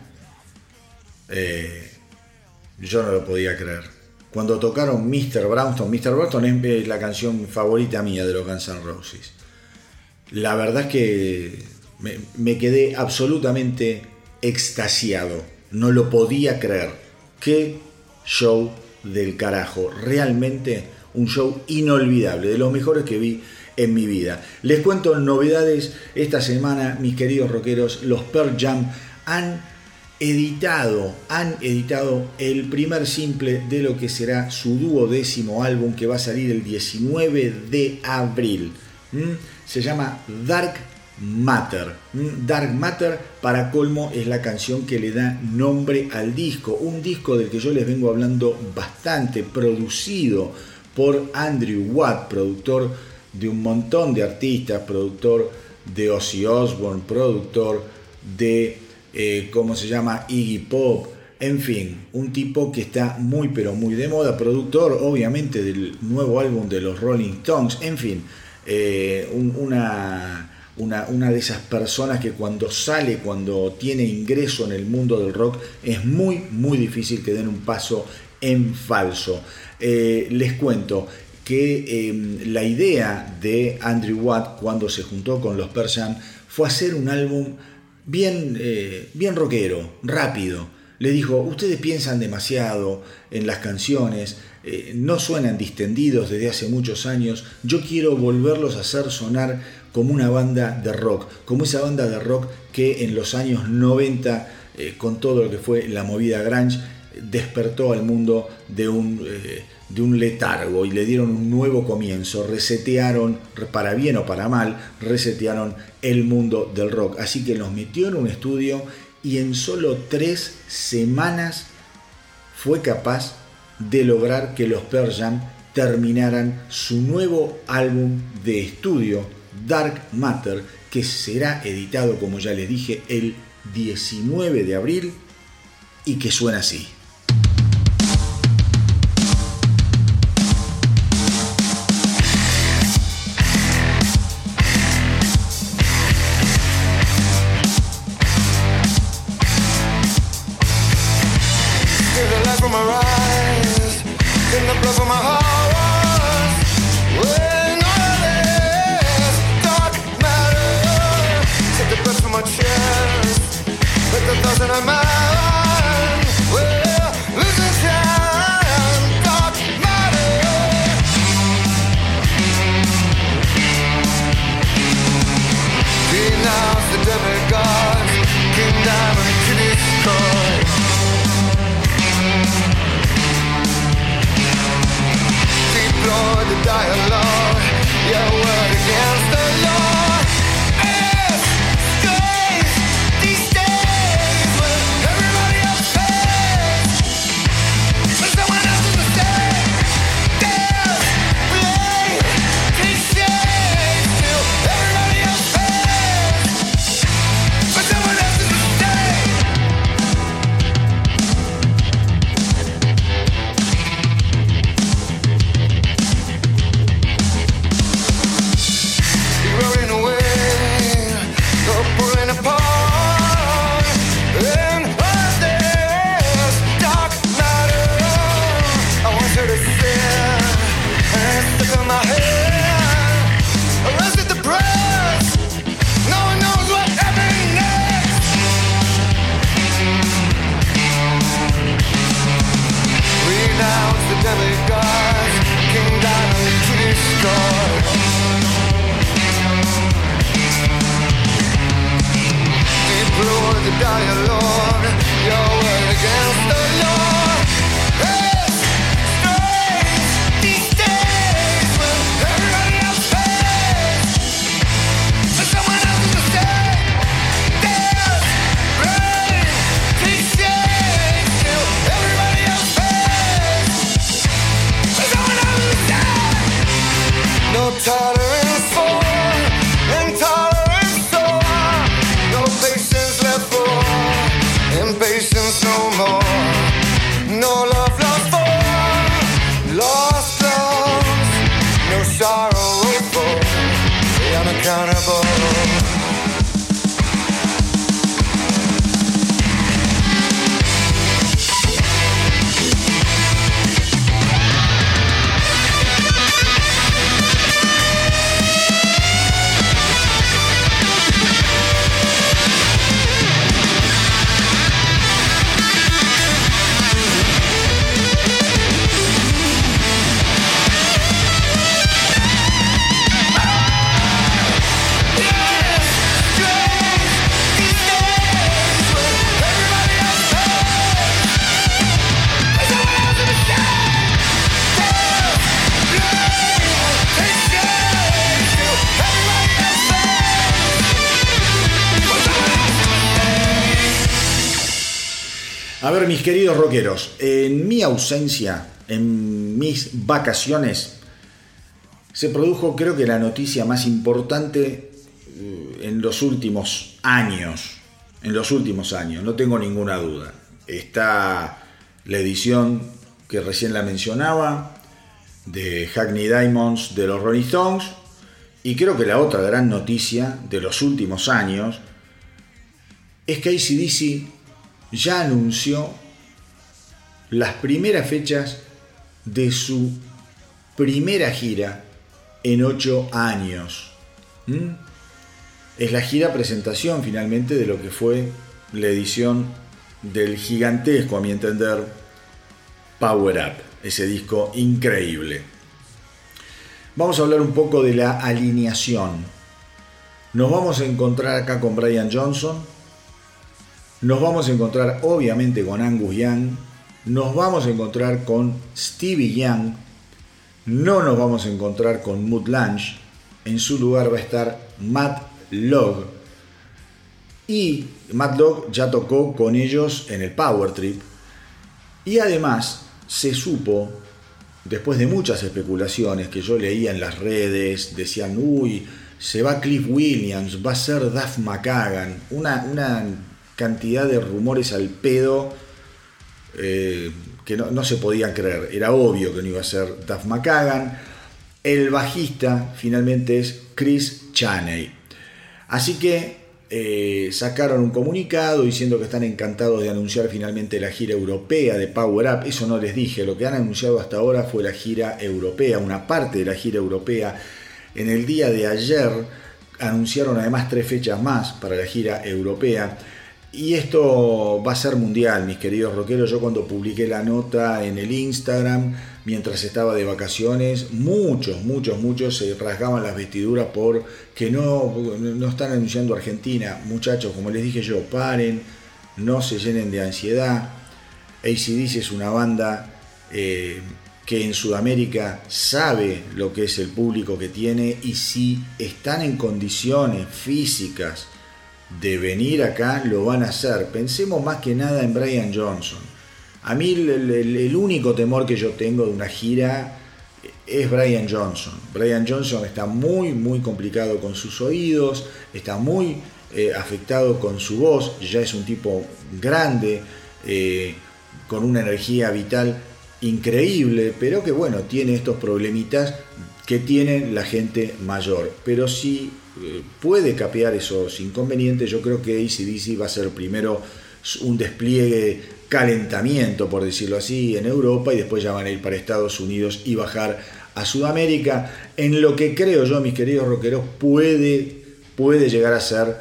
eh, yo no lo podía creer. Cuando tocaron Mr. Brownstone, Mr. Brownstone es la canción favorita mía de los Guns N' Roses. La verdad es que me, quedé absolutamente extasiado. No lo podía creer. Qué show del carajo. Realmente un show inolvidable, de los mejores que vi en mi vida. Les cuento novedades esta semana, mis queridos rockeros. Los Pearl Jam han editado, han editado el primer simple de lo que será su duodécimo álbum que va a salir el 19 de abril. ¿Mm? Se llama Dark Matter. ¿Mm? Dark Matter, para colmo, es la canción que le da nombre al disco. Un disco del que yo les vengo hablando bastante, producido por Andrew Watt, productor de un montón de artistas, productor de Ozzy Osbourne, productor de eh, ¿cómo se llama? Iggy Pop, en fin, un tipo que está muy pero muy de moda, productor obviamente del nuevo álbum de los Rolling Stones, en fin, eh, una, una, una, de esas personas que cuando sale, cuando tiene ingreso en el mundo del rock, es muy, muy difícil que den un paso en falso. Eh, les cuento que em, la idea de Andrew Watt cuando se juntó con los Persian fue hacer un álbum bien, eh, bien rockero, rápido. Le dijo, ustedes piensan demasiado en las canciones, eh, no suenan distendidos desde hace muchos años, yo quiero volverlos a hacer sonar como una banda de rock, como esa banda de rock que en los años 90, eh, con todo lo que fue la movida grunge, despertó al mundo de un, de un letargo y le dieron un nuevo comienzo, resetearon, para bien o para mal, resetearon el mundo del rock. Así que los metió en un estudio y en solo tres semanas fue capaz de lograr que los Pearl terminaran su nuevo álbum de estudio, Dark Matter, que será editado, como ya les dije, el 19 de abril y que suena así. Queridos rockeros, en mi ausencia, en mis vacaciones, se produjo creo que la noticia más importante eh, en los últimos años. En los últimos años, no tengo ninguna duda. Está la edición que recién la mencionaba, de Hackney Diamonds de los Rolling Stones, y creo que la otra gran noticia de los últimos años es que ACDC ya anunció las primeras fechas de su primera gira en ocho años. ¿Mm? Es la gira presentación finalmente de lo que fue la edición del gigantesco, a mi entender, Power Up, ese disco increíble. Vamos a hablar un poco de la alineación. Nos vamos a encontrar acá con Brian Johnson, nos vamos a encontrar obviamente con Angus Young, nos vamos a encontrar con Stevie Young, no nos vamos a encontrar con Mood Lange, en su lugar va a estar Matt Log. Y Matt Log ya tocó con ellos en el Power Trip. Y además se supo, después de muchas especulaciones que yo leía en las redes, decían, uy, se va Cliff Williams, va a ser Duff McKagan, una, una cantidad de rumores al pedo eh, que no, se podían creer. Era obvio que no iba a ser Duff McKagan. El bajista finalmente es Chris Chaney. Así que eh, sacaron un comunicado diciendo que están encantados de anunciar finalmente la gira europea de Power Up. Eso no les dije, lo que han anunciado hasta ahora fue la gira europea, una parte de la gira europea. En el día de ayer anunciaron además tres fechas más para la gira europea. Y esto va a ser mundial, mis queridos rockeros. Yo cuando publiqué la nota en el Instagram, mientras estaba de vacaciones, muchos, muchos, muchos se rasgaban las vestiduras por que no, no están anunciando Argentina. Muchachos, como les dije yo, paren, no se llenen de ansiedad. ACDC es una banda eh, que en Sudamérica sabe lo que es el público que tiene y si están en condiciones físicas, de venir acá lo van a hacer. Pensemos más que nada en Brian Johnson. A mí el, único temor que yo tengo de una gira es Brian Johnson. Brian Johnson está muy, muy complicado con sus oídos, está muy eh, afectado con su voz, ya es un tipo grande, eh, con una energía vital increíble, pero que bueno, tiene estos problemitas que tiene la gente mayor. Pero si puede capear esos inconvenientes, yo creo que ACDC va a ser primero un despliegue calentamiento, por decirlo así, en Europa y después ya van a ir para Estados Unidos y bajar a Sudamérica, en lo que creo yo, mis queridos rockeros, puede, puede llegar a ser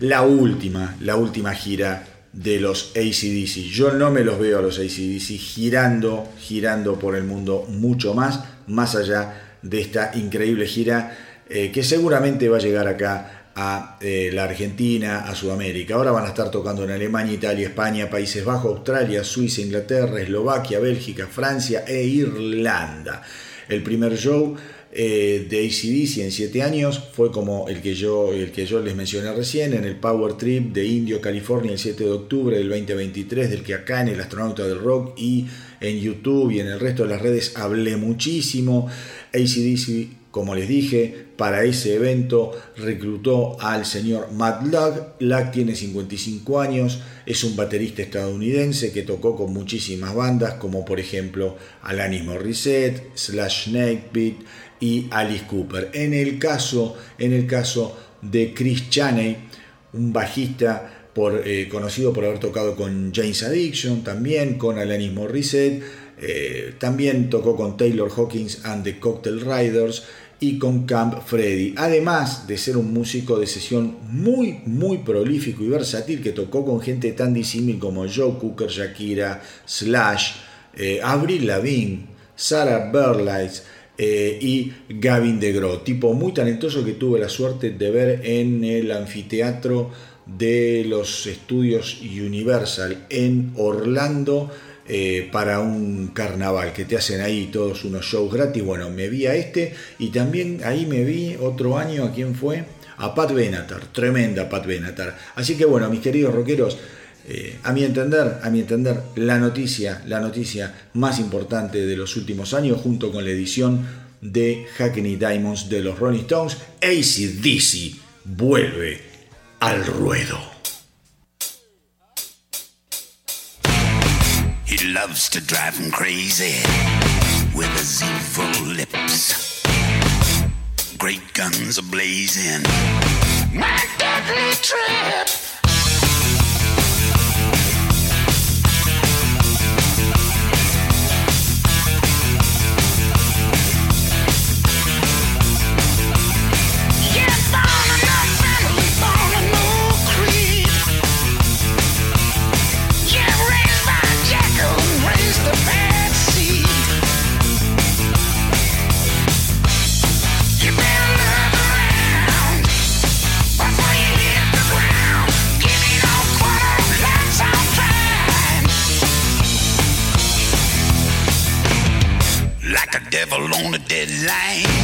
la última, la última gira de los ACDC. Yo no me los veo a los ACDC girando, girando por el mundo mucho más, más allá de esta increíble gira eh, que seguramente va a llegar acá a eh, la Argentina, a Sudamérica. Ahora van a estar tocando en Alemania, Italia, España, Países Bajos, Australia, Suiza, Inglaterra, Eslovaquia, Bélgica, Francia e Irlanda. El primer show eh, de ACDC en siete años fue como el que, yo, el que yo les mencioné recién en el Power Trip de Indio, California, el 7 de octubre del 2023, del que acá en el Astronauta del Rock y en YouTube y en el resto de las redes hablé muchísimo. ACDC, como les dije, para ese evento reclutó al señor Matt Luck. Luck tiene 55 años, es un baterista estadounidense que tocó con muchísimas bandas, como por ejemplo Alanis Morissette, Slash Snakepit y Alice Cooper. En el caso, en el caso de Chris Chaney, un bajista eh, conocido por haber tocado con James Addiction, también con Alanis Morissette, eh, también tocó con Taylor Hawkins and the Cocktail Riders y con Camp Freddy, además de ser un músico de sesión muy, muy prolífico y versátil que tocó con gente tan disímil como Joe Cooker, Shakira, Slash, eh, Avril Lavigne, Sarah Burlights eh, y Gavin DeGraw, tipo muy talentoso que tuve la suerte de ver en el anfiteatro de los estudios Universal en Orlando eh, para un carnaval, que te hacen ahí todos unos shows gratis. Bueno, me vi a este y también ahí me vi otro año, ¿a quién fue? A Pat Benatar, tremenda Pat Benatar. Así que bueno, mis queridos rockeros, eh, a mi entender, a mi entender, la noticia, la noticia más importante de los últimos años, junto con la edición de Hackney Diamonds de los Rolling Stones, ACDC vuelve al ruedo. Loves to drive him crazy with his evil lips. Great guns are blazing. My deadly trip. Line.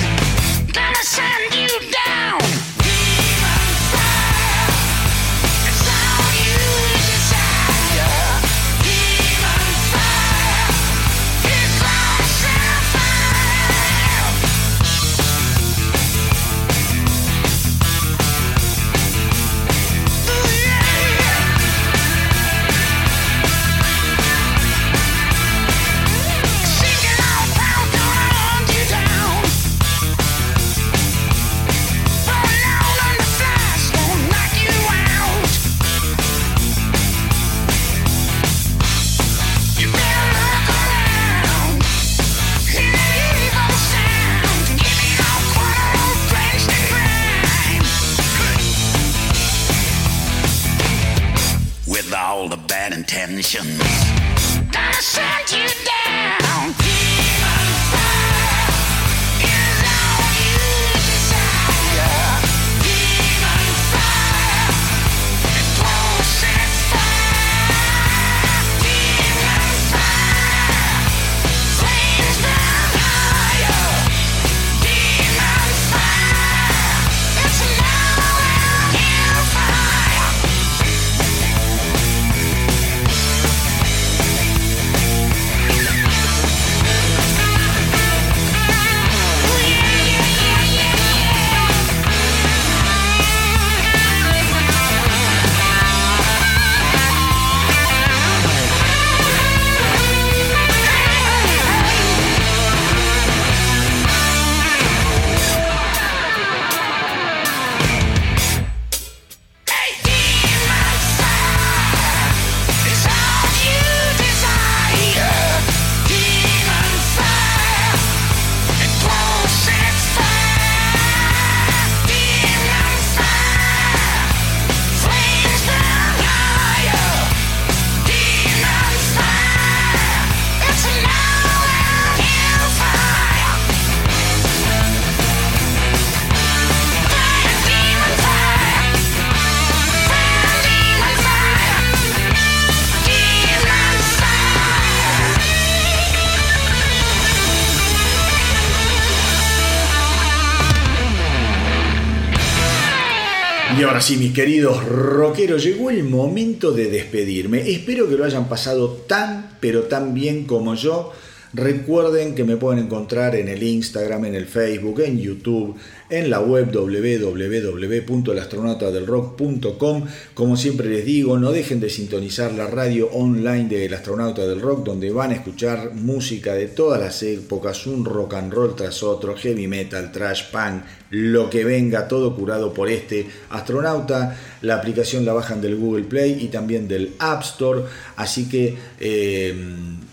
Sí, mis queridos rockeros, llegó el momento de despedirme. Espero que lo hayan pasado tan, pero tan bien como yo. Recuerden que me pueden encontrar en el Instagram, en el Facebook, en YouTube, en la web www.elastronautadelrock.com. Como siempre les digo, no dejen de sintonizar la radio online del Astronauta del Rock, donde van a escuchar música de todas las épocas, un rock and roll tras otro, heavy metal, trash, punk, lo que venga, todo curado por este astronauta. La aplicación la bajan del Google Play y también del App Store, así que eh,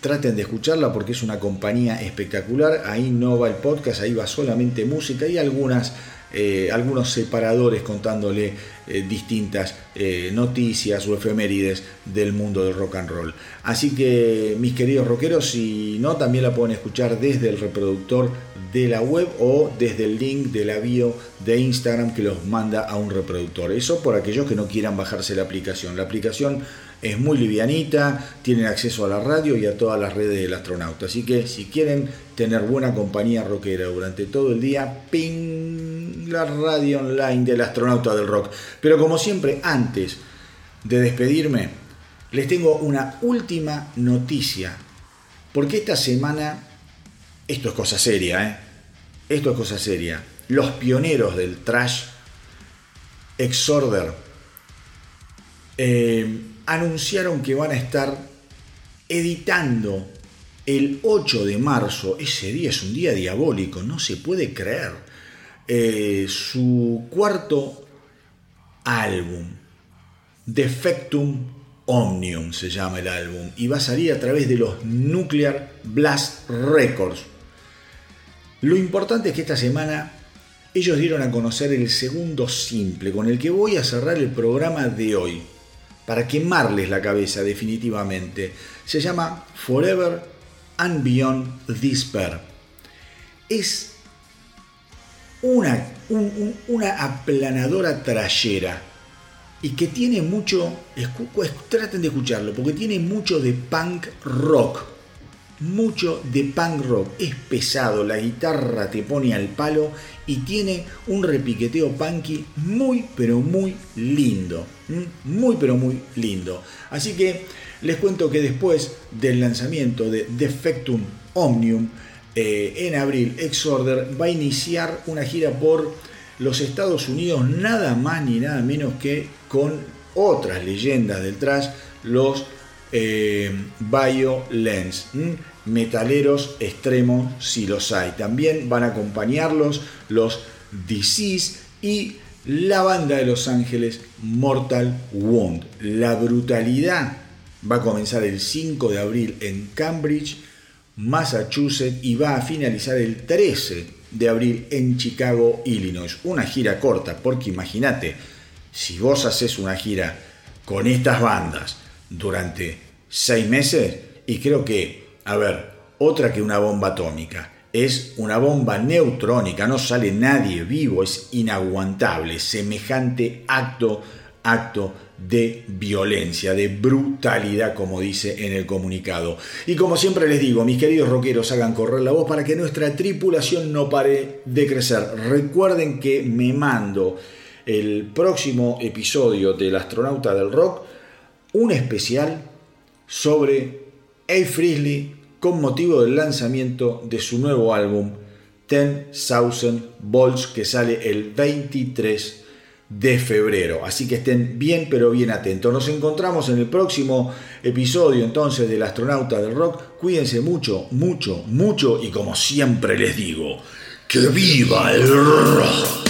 traten de escucharla porque es una compañía espectacular. Ahí no va el podcast, ahí va solamente música y eh, algunos separadores contándole eh, distintas eh, noticias o efemérides del mundo del rock and roll. Así que mis queridos rockeros, si no, también la pueden escuchar desde el reproductor de la web o desde el link de la bio de Instagram que los manda a un reproductor. Eso por aquellos que no quieran bajarse la aplicación. La aplicación es muy livianita, tienen acceso a la radio y a todas las redes del astronauta. Así que si quieren tener buena compañía rockera durante todo el día, ping, la radio online del astronauta del rock. Pero como siempre, antes de despedirme, les tengo una última noticia, porque esta semana, esto es cosa seria, ¿eh? Esto es cosa seria. Los pioneros del trash, Exorder, eh, anunciaron que van a estar editando el 8 de marzo, ese día es un día diabólico, no se puede creer, eh, su cuarto álbum, Defectum Omnium se llama el álbum, y va a salir a través de los Nuclear Blast Records. Lo importante es que esta semana ellos dieron a conocer el segundo simple con el que voy a cerrar el programa de hoy, para quemarles la cabeza definitivamente. Se llama Forever and Beyond Despair. Es una, una aplanadora trayera y que tiene mucho, traten de escucharlo, porque tiene mucho de punk rock, mucho de punk rock, es pesado, la guitarra te pone al palo y tiene un repiqueteo punky muy pero muy lindo, muy pero muy lindo. Así que les cuento que después del lanzamiento de Defectum Omnium eh, en abril, Exorder va a iniciar una gira por los Estados Unidos, nada más ni nada menos que con otras leyendas del trash, los eh, Violence, metaleros extremos si los hay. También van a acompañarlos los Disease y la banda de Los Ángeles Mortal Wound. La brutalidad va a comenzar el 5 de abril en Cambridge, Massachusetts y va a finalizar el 13 de abril en Chicago, Illinois. Una gira corta, porque imagínate, si vos haces una gira con estas bandas durante seis meses, y creo que, a ver, otra que una bomba atómica, es una bomba neutrónica, no sale nadie vivo, es inaguantable, semejante acto, acto de violencia, de brutalidad, como dice en el comunicado. Y como siempre les digo, mis queridos rockeros, hagan correr la voz para que nuestra tripulación no pare de crecer. Recuerden que me mando el próximo episodio del astronauta del rock, un especial sobre A. Frizzly con motivo del lanzamiento de su nuevo álbum 10,000 Volts que sale el 23 de febrero. Así que estén bien, pero bien atentos. Nos encontramos en el próximo episodio entonces del astronauta del rock. Cuídense mucho, mucho, mucho y como siempre les digo, que viva el rock.